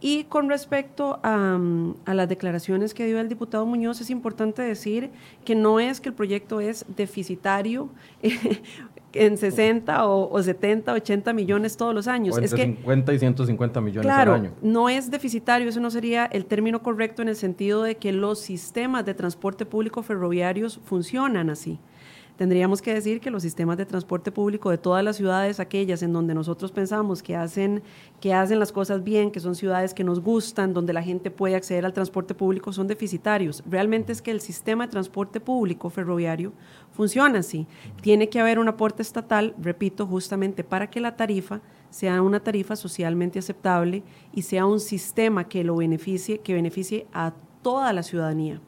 Y con respecto a, las declaraciones que dio el diputado Muñoz, es importante decir que no es que el proyecto es deficitario en 60 o, 70, 80 millones todos los años. es que, 50 y 150 millones claro, al año. No es deficitario, eso no sería el término correcto en el sentido de que los sistemas de transporte público ferroviarios funcionan así. Tendríamos que decir que los sistemas de transporte público de todas las ciudades, aquellas en donde nosotros pensamos que hacen, que hacen las cosas bien, que son ciudades que nos gustan, donde la gente puede acceder al transporte público, son deficitarios. Realmente es que el sistema de transporte público ferroviario funciona así. Tiene que haber un aporte estatal, repito, justamente para que la tarifa sea una tarifa socialmente aceptable y sea un sistema que lo beneficie, que beneficie a toda la ciudadanía,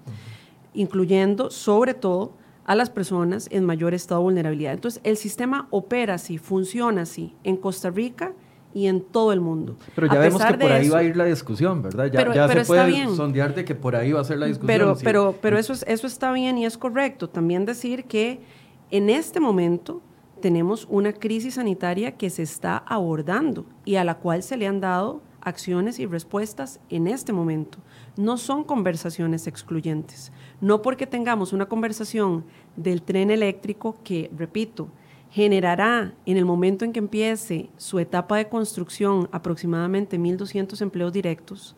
incluyendo sobre todo a las personas en mayor estado de vulnerabilidad. Entonces, el sistema opera así, funciona así, en Costa Rica y en todo el mundo. Pero ya vemos que por ahí va a ir la discusión, ¿verdad? Ya, ya se puede sondear de que por ahí va a ser la discusión. Pero, pero, pero eso, es, eso está bien y es correcto. También decir que en este momento tenemos una crisis sanitaria que se está abordando y a la cual se le han dado acciones y respuestas en este momento. No son conversaciones excluyentes. No porque tengamos una conversación del tren eléctrico que, repito, generará en el momento en que empiece su etapa de construcción aproximadamente 1.200 empleos directos,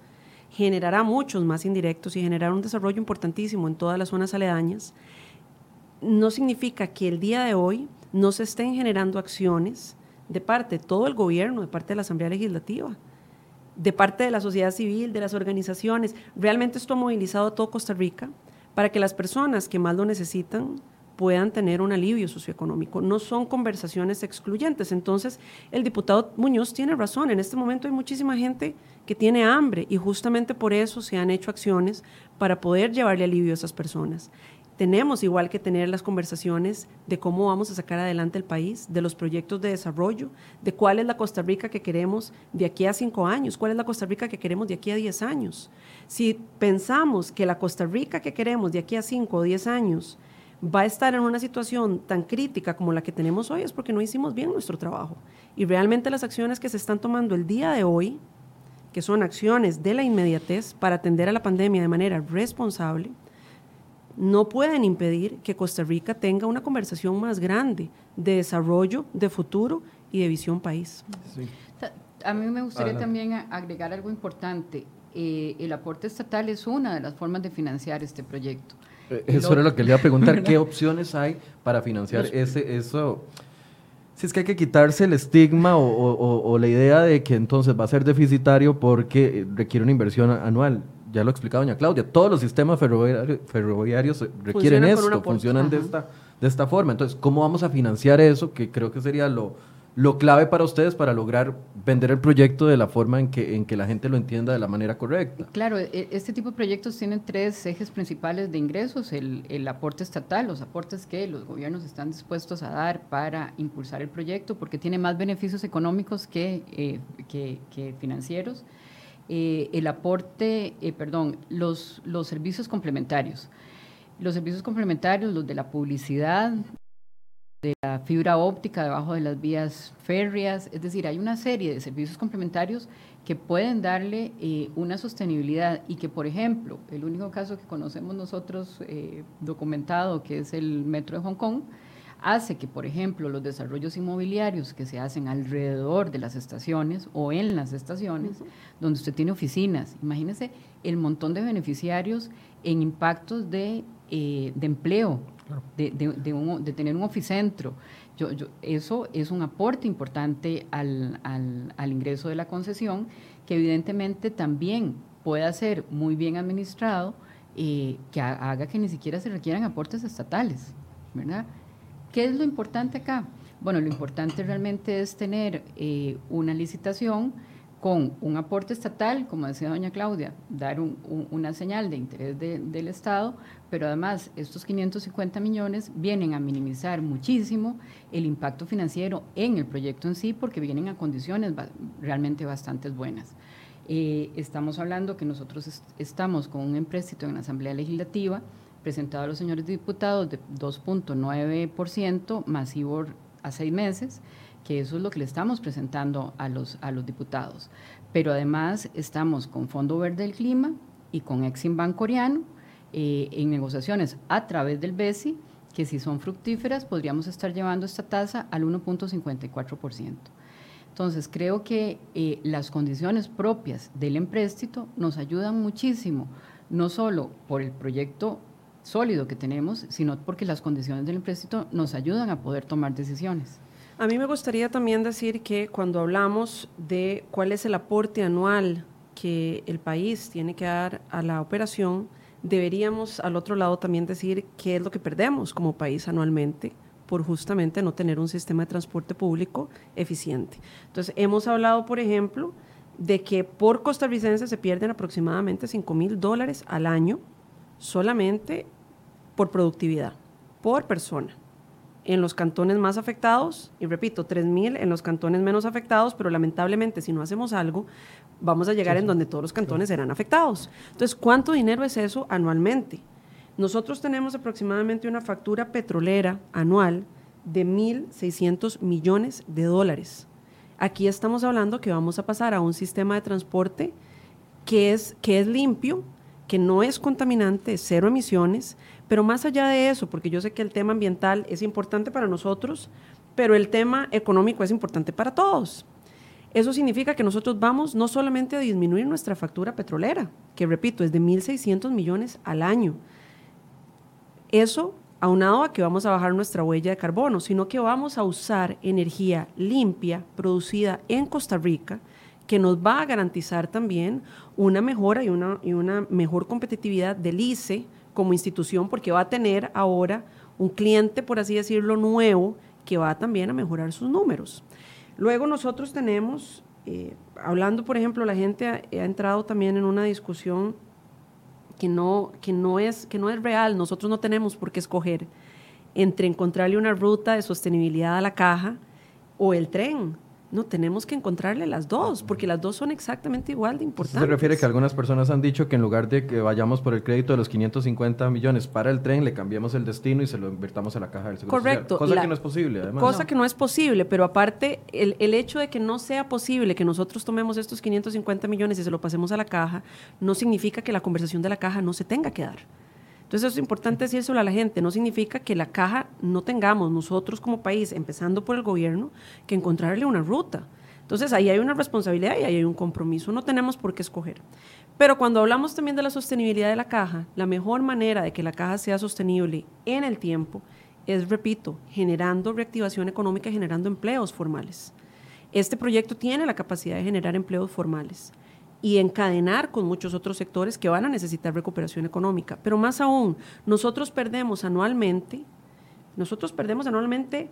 generará muchos más indirectos y generará un desarrollo importantísimo en todas las zonas aledañas, no significa que el día de hoy no se estén generando acciones de parte de todo el gobierno, de parte de la Asamblea Legislativa, de parte de la sociedad civil, de las organizaciones. Realmente esto ha movilizado a todo Costa Rica para que las personas que más lo necesitan puedan tener un alivio socioeconómico. No son conversaciones excluyentes. Entonces, el diputado Muñoz tiene razón. En este momento hay muchísima gente que tiene hambre y justamente por eso se han hecho acciones para poder llevarle alivio a esas personas. Tenemos igual que tener las conversaciones de cómo vamos a sacar adelante el país, de los proyectos de desarrollo, de cuál es la Costa Rica que queremos de aquí a cinco años, cuál es la Costa Rica que queremos de aquí a diez años. Si pensamos que la Costa Rica que queremos de aquí a cinco o diez años va a estar en una situación tan crítica como la que tenemos hoy es porque no hicimos bien nuestro trabajo. Y realmente las acciones que se están tomando el día de hoy, que son acciones de la inmediatez para atender a la pandemia de manera responsable, no pueden impedir que Costa Rica tenga una conversación más grande de desarrollo, de futuro y de visión país. A mí me gustaría también agregar algo importante. Eh, el aporte estatal es una de las formas de financiar este proyecto. Eh, eso era lo que le iba a preguntar, ¿qué opciones hay para financiar ese, eso? Si es que hay que quitarse el estigma o, la idea de que entonces va a ser deficitario porque requiere una inversión anual. Ya lo ha explicado doña Claudia, todos los sistemas ferroviarios, requieren esto, funcionan de esta, de esta forma. Entonces, ¿cómo vamos a financiar eso? Que creo que sería lo, lo clave para ustedes para lograr vender el proyecto de la forma en que, en que la gente lo entienda de la manera correcta. Claro, e, este tipo de proyectos tienen tres ejes principales de ingresos, el, el aporte estatal, los aportes que los gobiernos están dispuestos a dar para impulsar el proyecto, porque tiene más beneficios económicos que, eh, que, financieros. Eh, el aporte, eh, perdón, los, los servicios complementarios. Los servicios complementarios, los de la publicidad, de la fibra óptica debajo de las vías férreas, es decir, hay una serie de servicios complementarios que pueden darle eh, una sostenibilidad y que, por ejemplo, el único caso que conocemos nosotros eh, documentado, que es el Metro de Hong Kong, hace que, por ejemplo, los desarrollos inmobiliarios que se hacen alrededor de las estaciones o en las estaciones, donde usted tiene oficinas, imagínese el montón de beneficiarios en impactos de, eh, de empleo de, tener un oficentro. Yo, yo, eso es un aporte importante al, ingreso de la concesión, que evidentemente también pueda ser muy bien administrado, eh, que haga que ni siquiera se requieran aportes estatales, ¿verdad? ¿Qué es lo importante acá? Bueno, lo importante realmente es tener eh, una licitación con un aporte estatal, como decía doña Claudia, dar una señal de interés del Estado, pero además estos 550 millones vienen a minimizar muchísimo el impacto financiero en el proyecto en sí, porque vienen a condiciones realmente bastante buenas. Eh, estamos hablando que nosotros estamos con un empréstito en la Asamblea Legislativa presentado a los señores diputados de 2.9% masivo a seis meses, que eso es lo que le estamos presentando a los, a los diputados. Pero además estamos con Fondo Verde del Clima y con Exim coreano eh, en negociaciones a través del BESI, que si son fructíferas podríamos estar llevando esta tasa al 1.54%. Entonces, creo que eh, las condiciones propias del empréstito nos ayudan muchísimo, no solo por el proyecto sólido que tenemos, sino porque las condiciones del empréstito nos ayudan a poder tomar decisiones. A mí me gustaría también decir que cuando hablamos de cuál es el aporte anual que el país tiene que dar a la operación, deberíamos al otro lado también decir qué es lo que perdemos como país anualmente por justamente no tener un sistema de transporte público eficiente. Entonces, hemos hablado, por ejemplo, de que por costarricense se pierden aproximadamente 5 mil dólares al año solamente por productividad, por persona en los cantones más afectados, y repito, 3.000 en los cantones menos afectados, pero lamentablemente si no hacemos algo, vamos a llegar en donde todos los cantones serán afectados. Entonces, ¿cuánto dinero es eso anualmente? Nosotros tenemos aproximadamente una factura petrolera anual de 1.600 millones de dólares. Aquí estamos hablando que vamos a pasar a un sistema de transporte que es, que es limpio, que no es contaminante, cero emisiones, pero más allá de eso, porque yo sé que el tema ambiental es importante para nosotros, pero el tema económico es importante para todos. Eso significa que nosotros vamos no solamente a disminuir nuestra factura petrolera, que repito, es de 1.600 millones al año. Eso aunado a que vamos a bajar nuestra huella de carbono, sino que vamos a usar energía limpia producida en Costa Rica que nos va a garantizar también una mejora y una, y una mejor competitividad del ICE como institución, porque va a tener ahora un cliente, por así decirlo, nuevo, que va también a mejorar sus números. Luego nosotros tenemos, eh, hablando, por ejemplo, la gente ha, ha entrado también en una discusión que no, que, no es, que no es real. Nosotros no tenemos por qué escoger entre encontrarle una ruta de sostenibilidad a la caja o el tren. No, tenemos que encontrarle las dos, porque las dos son exactamente igual de importantes. Se refiere que algunas personas han dicho que en lugar de que vayamos por el crédito de los 550 millones para el tren, le cambiemos el destino y se lo invertamos a la caja del seguro Correcto. Cosa que no es posible, además. Cosa que no es posible, pero aparte, el, el hecho de que no sea posible que nosotros tomemos estos 550 millones y se lo pasemos a la caja, no significa que la conversación de la caja no se tenga que dar. Entonces es importante decírselo a la gente, no significa que la caja no tengamos nosotros como país, empezando por el gobierno, que encontrarle una ruta. Entonces ahí hay una responsabilidad y ahí hay un compromiso, no tenemos por qué escoger. Pero cuando hablamos también de la sostenibilidad de la caja, la mejor manera de que la caja sea sostenible en el tiempo es, repito, generando reactivación económica, generando empleos formales. Este proyecto tiene la capacidad de generar empleos formales y encadenar con muchos otros sectores que van a necesitar recuperación económica. Pero más aún, nosotros perdemos anualmente, nosotros perdemos anualmente,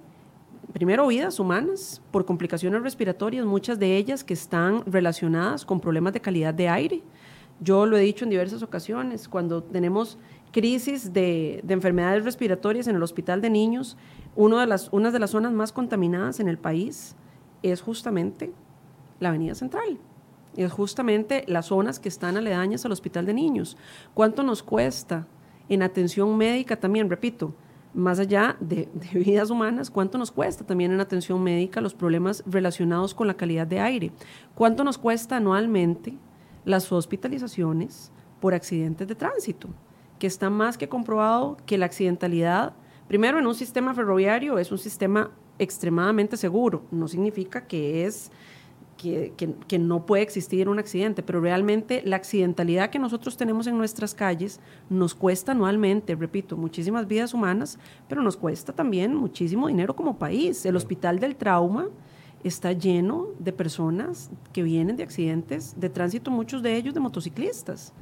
primero, vidas humanas por complicaciones respiratorias, muchas de ellas que están relacionadas con problemas de calidad de aire. Yo lo he dicho en diversas ocasiones, cuando tenemos crisis de, de enfermedades respiratorias en el hospital de niños, uno de las, una de las zonas más contaminadas en el país es justamente la Avenida Central es justamente las zonas que están aledañas al hospital de niños. ¿Cuánto nos cuesta en atención médica también, repito, más allá de, de, vidas humanas, cuánto nos cuesta también en atención médica los problemas relacionados con la calidad de aire? ¿Cuánto nos cuesta anualmente las hospitalizaciones por accidentes de tránsito? Que está más que comprobado que la accidentalidad, primero en un sistema ferroviario, es un sistema extremadamente seguro. No significa que es que, que, no puede existir un accidente, pero realmente la accidentalidad que nosotros tenemos en nuestras calles nos cuesta anualmente, repito, muchísimas vidas humanas, pero nos cuesta también muchísimo dinero como país. El Hospital del Trauma está lleno de personas que vienen de accidentes de tránsito, muchos de ellos de motociclistas,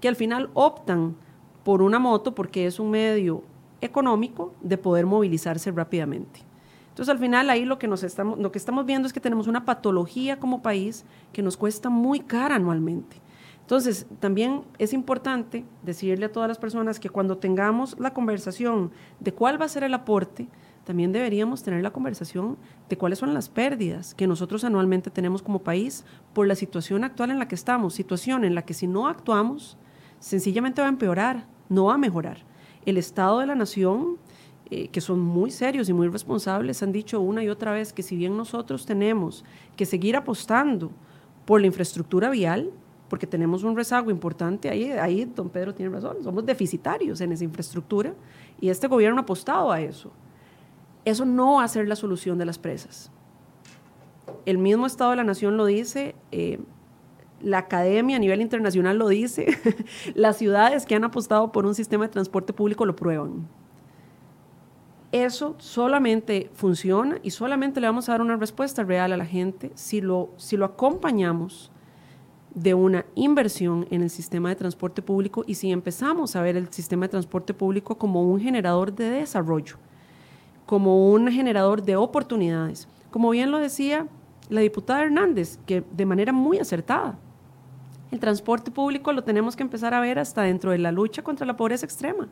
que al final optan por una moto porque es un medio económico de poder movilizarse rápidamente. Entonces, al final, ahí lo que, nos estamos, lo que estamos viendo es que tenemos una patología como país que nos cuesta muy cara anualmente. Entonces, también es importante decirle a todas las personas que cuando tengamos la conversación de cuál va a ser el aporte, también deberíamos tener la conversación de cuáles son las pérdidas que nosotros anualmente tenemos como país por la situación actual en la que estamos, situación en la que si no actuamos, sencillamente va a empeorar, no va a mejorar. El Estado de la Nación eh, que son muy serios y muy responsables, han dicho una y otra vez que si bien nosotros tenemos que seguir apostando por la infraestructura vial, porque tenemos un rezago importante, ahí, ahí don Pedro tiene razón, somos deficitarios en esa infraestructura y este gobierno ha apostado a eso. Eso no va a ser la solución de las presas. El mismo Estado de la Nación lo dice, eh, la academia a nivel internacional lo dice, las ciudades que han apostado por un sistema de transporte público lo prueban eso solamente funciona y solamente le vamos a dar una respuesta real a la gente si lo, si lo acompañamos de una inversión en el sistema de transporte público y si empezamos a ver el sistema de transporte público como un generador de desarrollo, como un generador de oportunidades. Como bien lo decía la diputada Hernández, que de manera muy acertada, el transporte público lo tenemos que empezar a ver hasta dentro de la lucha contra la pobreza extrema.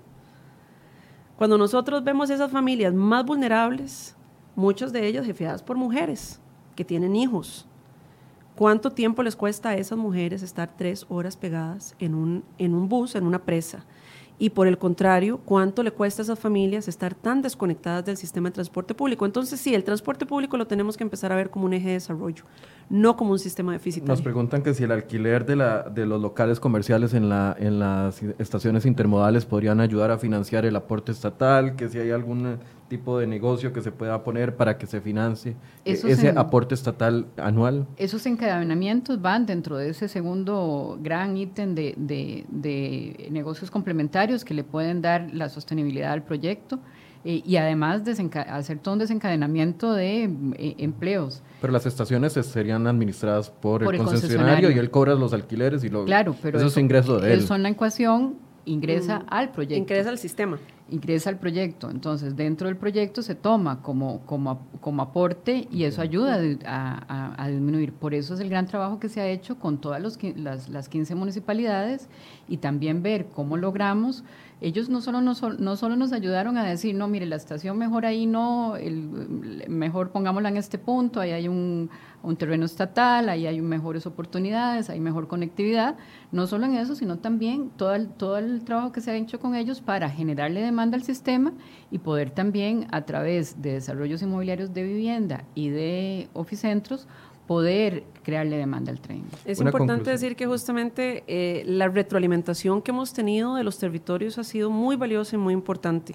Cuando nosotros vemos esas familias más vulnerables, muchas de ellas jefeadas por mujeres que tienen hijos, ¿cuánto tiempo les cuesta a esas mujeres estar tres horas pegadas en un, en un bus, en una presa? Y por el contrario, ¿cuánto le cuesta a esas familias estar tan desconectadas del sistema de transporte público? Entonces, sí, el transporte público lo tenemos que empezar a ver como un eje de desarrollo, no como un sistema deficitario. Nos preguntan que si el alquiler de, la, de los locales comerciales en, la, en las estaciones intermodales podrían ayudar a financiar el aporte estatal, que si hay algún tipo de negocio que se pueda poner para que se financie eh, ese aporte estatal anual. Esos encadenamientos van dentro de ese segundo gran ítem de, de, de negocios complementarios que le pueden dar la sostenibilidad al proyecto. Eh, y además hacer todo un desencadenamiento de eh, empleos. Pero las estaciones serían administradas por, el, concesionario, y él cobra los alquileres y lo, claro, pero eso, es ingreso de él. Eso en la ecuación ingresa mm, al proyecto. Ingresa al sistema. Ingresa al proyecto. Entonces, dentro del proyecto se toma como, como, como aporte y eso ayuda a, a, disminuir. Por eso es el gran trabajo que se ha hecho con todas los, las, las 15 municipalidades y también ver cómo logramos ellos no solo nos, no solo nos ayudaron a decir, no, mire, la estación mejor ahí no, el, mejor pongámosla en este punto, ahí hay un, un, terreno estatal, ahí hay mejores oportunidades, hay mejor conectividad, no solo en eso, sino también todo el, todo el trabajo que se ha hecho con ellos para generarle demanda al sistema y poder también a través de desarrollos inmobiliarios de vivienda y de oficentros poder crearle demanda al tren. Es importante decir que justamente eh, la retroalimentación que hemos tenido de los territorios ha sido muy valiosa y muy importante,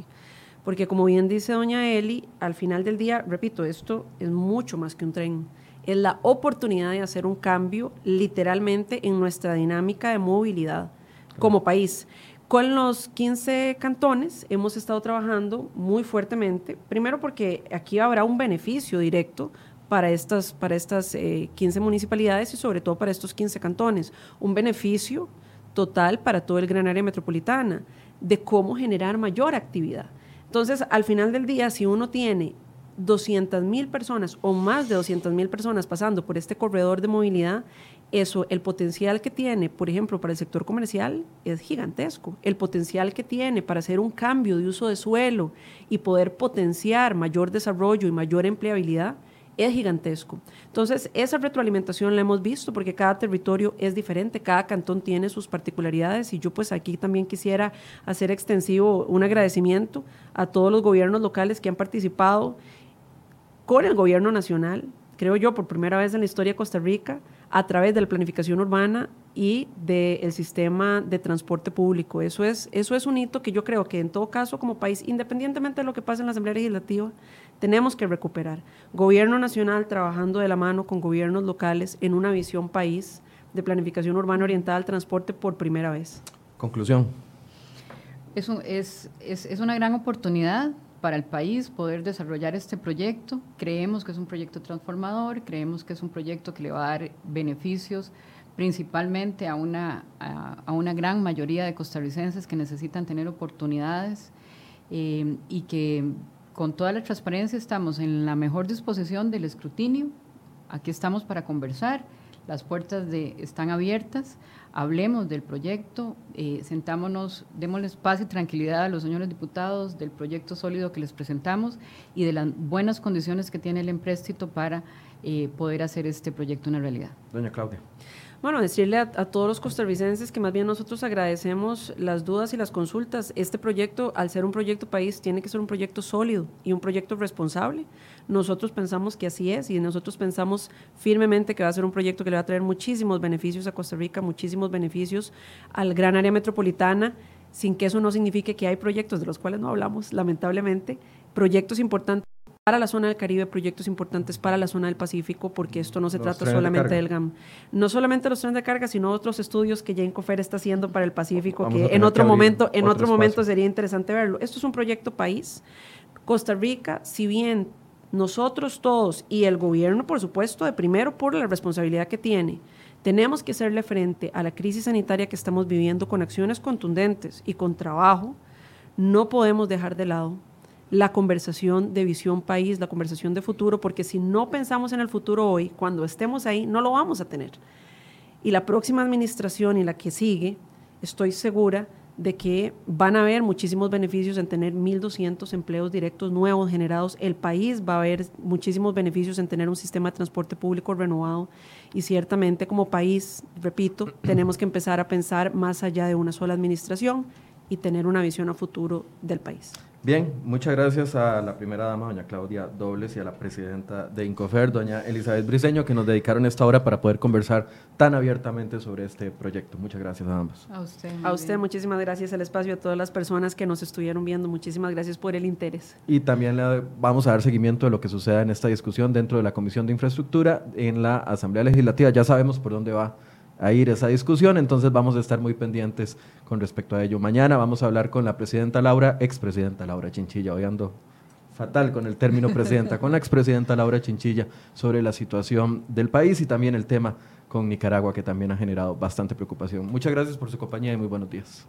porque como bien dice doña Eli, al final del día, repito, esto es mucho más que un tren, es la oportunidad de hacer un cambio literalmente en nuestra dinámica de movilidad como país. Con los 15 cantones hemos estado trabajando muy fuertemente, primero porque aquí habrá un beneficio directo para estas, para estas 15 eh, municipalidades y sobre todo para estos 15 cantones. Un beneficio total para todo el gran área metropolitana de cómo generar mayor actividad. Entonces, al final del día, si uno tiene 200 mil personas o más de 200 mil personas pasando por este corredor de movilidad, eso, el potencial que tiene, por ejemplo, para el sector comercial es gigantesco. El potencial que tiene para hacer un cambio de uso de suelo y poder potenciar mayor desarrollo y mayor empleabilidad es gigantesco. Entonces, esa retroalimentación la hemos visto porque cada territorio es diferente, cada cantón tiene sus particularidades y yo pues aquí también quisiera hacer extensivo un agradecimiento a todos los gobiernos locales que han participado con el gobierno nacional, creo yo, por primera vez en la historia de Costa Rica, a través de la planificación urbana y del sistema de transporte público. Eso es, eso es un hito que yo creo que en todo caso como país, independientemente de lo que pase en la Asamblea Legislativa, tenemos que recuperar. Gobierno nacional trabajando de la mano con gobiernos locales en una visión país de planificación urbana orientada al transporte por primera vez. Conclusión. Es, es, es, es una gran oportunidad para el país poder desarrollar este proyecto. Creemos que es un proyecto transformador, creemos que es un proyecto que le va a dar beneficios principalmente a una, a, una gran mayoría de costarricenses que necesitan tener oportunidades eh, y que con toda la transparencia estamos en la mejor disposición del escrutinio. Aquí estamos para conversar, las puertas de, están abiertas, hablemos del proyecto, eh, sentámonos, démosle espacio y tranquilidad a los señores diputados del proyecto sólido que les presentamos y de las buenas condiciones que tiene el empréstito para eh, poder hacer este proyecto una realidad. Doña Claudia. Bueno, decirle a, todos los costarricenses que más bien nosotros agradecemos las dudas y las consultas. Este proyecto, al ser un proyecto país, tiene que ser un proyecto sólido y un proyecto responsable. Nosotros pensamos que así es y nosotros pensamos firmemente que va a ser un proyecto que le va a traer muchísimos beneficios a Costa Rica, muchísimos beneficios al gran área metropolitana, sin que eso no signifique que hay proyectos de los cuales no hablamos, lamentablemente, proyectos importantes para la zona del Caribe, proyectos importantes para la zona del Pacífico, porque esto no se trata solamente del GAM. No solamente los trenes de carga, sino otros estudios que Jane Cofer está haciendo para el Pacífico, que en otro momento, en otro momento sería interesante verlo. Esto es un proyecto país. Costa Rica, si bien nosotros todos y el gobierno, por supuesto, de primero por la responsabilidad que tiene, tenemos que hacerle frente a la crisis sanitaria que estamos viviendo con acciones contundentes y con trabajo, no podemos dejar de lado la conversación de visión país, la conversación de futuro, porque si no pensamos en el futuro hoy, cuando estemos ahí, no lo vamos a tener. Y la próxima administración y la que sigue, estoy segura de que van a haber muchísimos beneficios en tener 1.200 empleos directos nuevos generados. El país va a haber muchísimos beneficios en tener un sistema de transporte público renovado y ciertamente como país, repito, tenemos que empezar a pensar más allá de una sola administración y tener una visión a futuro del país. Bien, muchas gracias a la primera dama, doña Claudia Dobles, y a la presidenta de Incofer, doña Elizabeth Briseño, que nos dedicaron esta hora para poder conversar tan abiertamente sobre este proyecto. Muchas gracias a ambos. A usted. A usted, muchísimas gracias al espacio, a todas las personas que nos estuvieron viendo, muchísimas gracias por el interés. Y también le vamos a dar seguimiento de lo que suceda en esta discusión dentro de la Comisión de Infraestructura en la Asamblea Legislativa. Ya sabemos por dónde va a ir esa discusión, entonces vamos a estar muy pendientes con respecto a ello. Mañana vamos a hablar con la presidenta Laura, expresidenta Laura Chinchilla, hoy ando fatal con el término presidenta, con la expresidenta Laura Chinchilla sobre la situación del país y también el tema con Nicaragua que también ha generado bastante preocupación. Muchas gracias por su compañía y muy buenos días.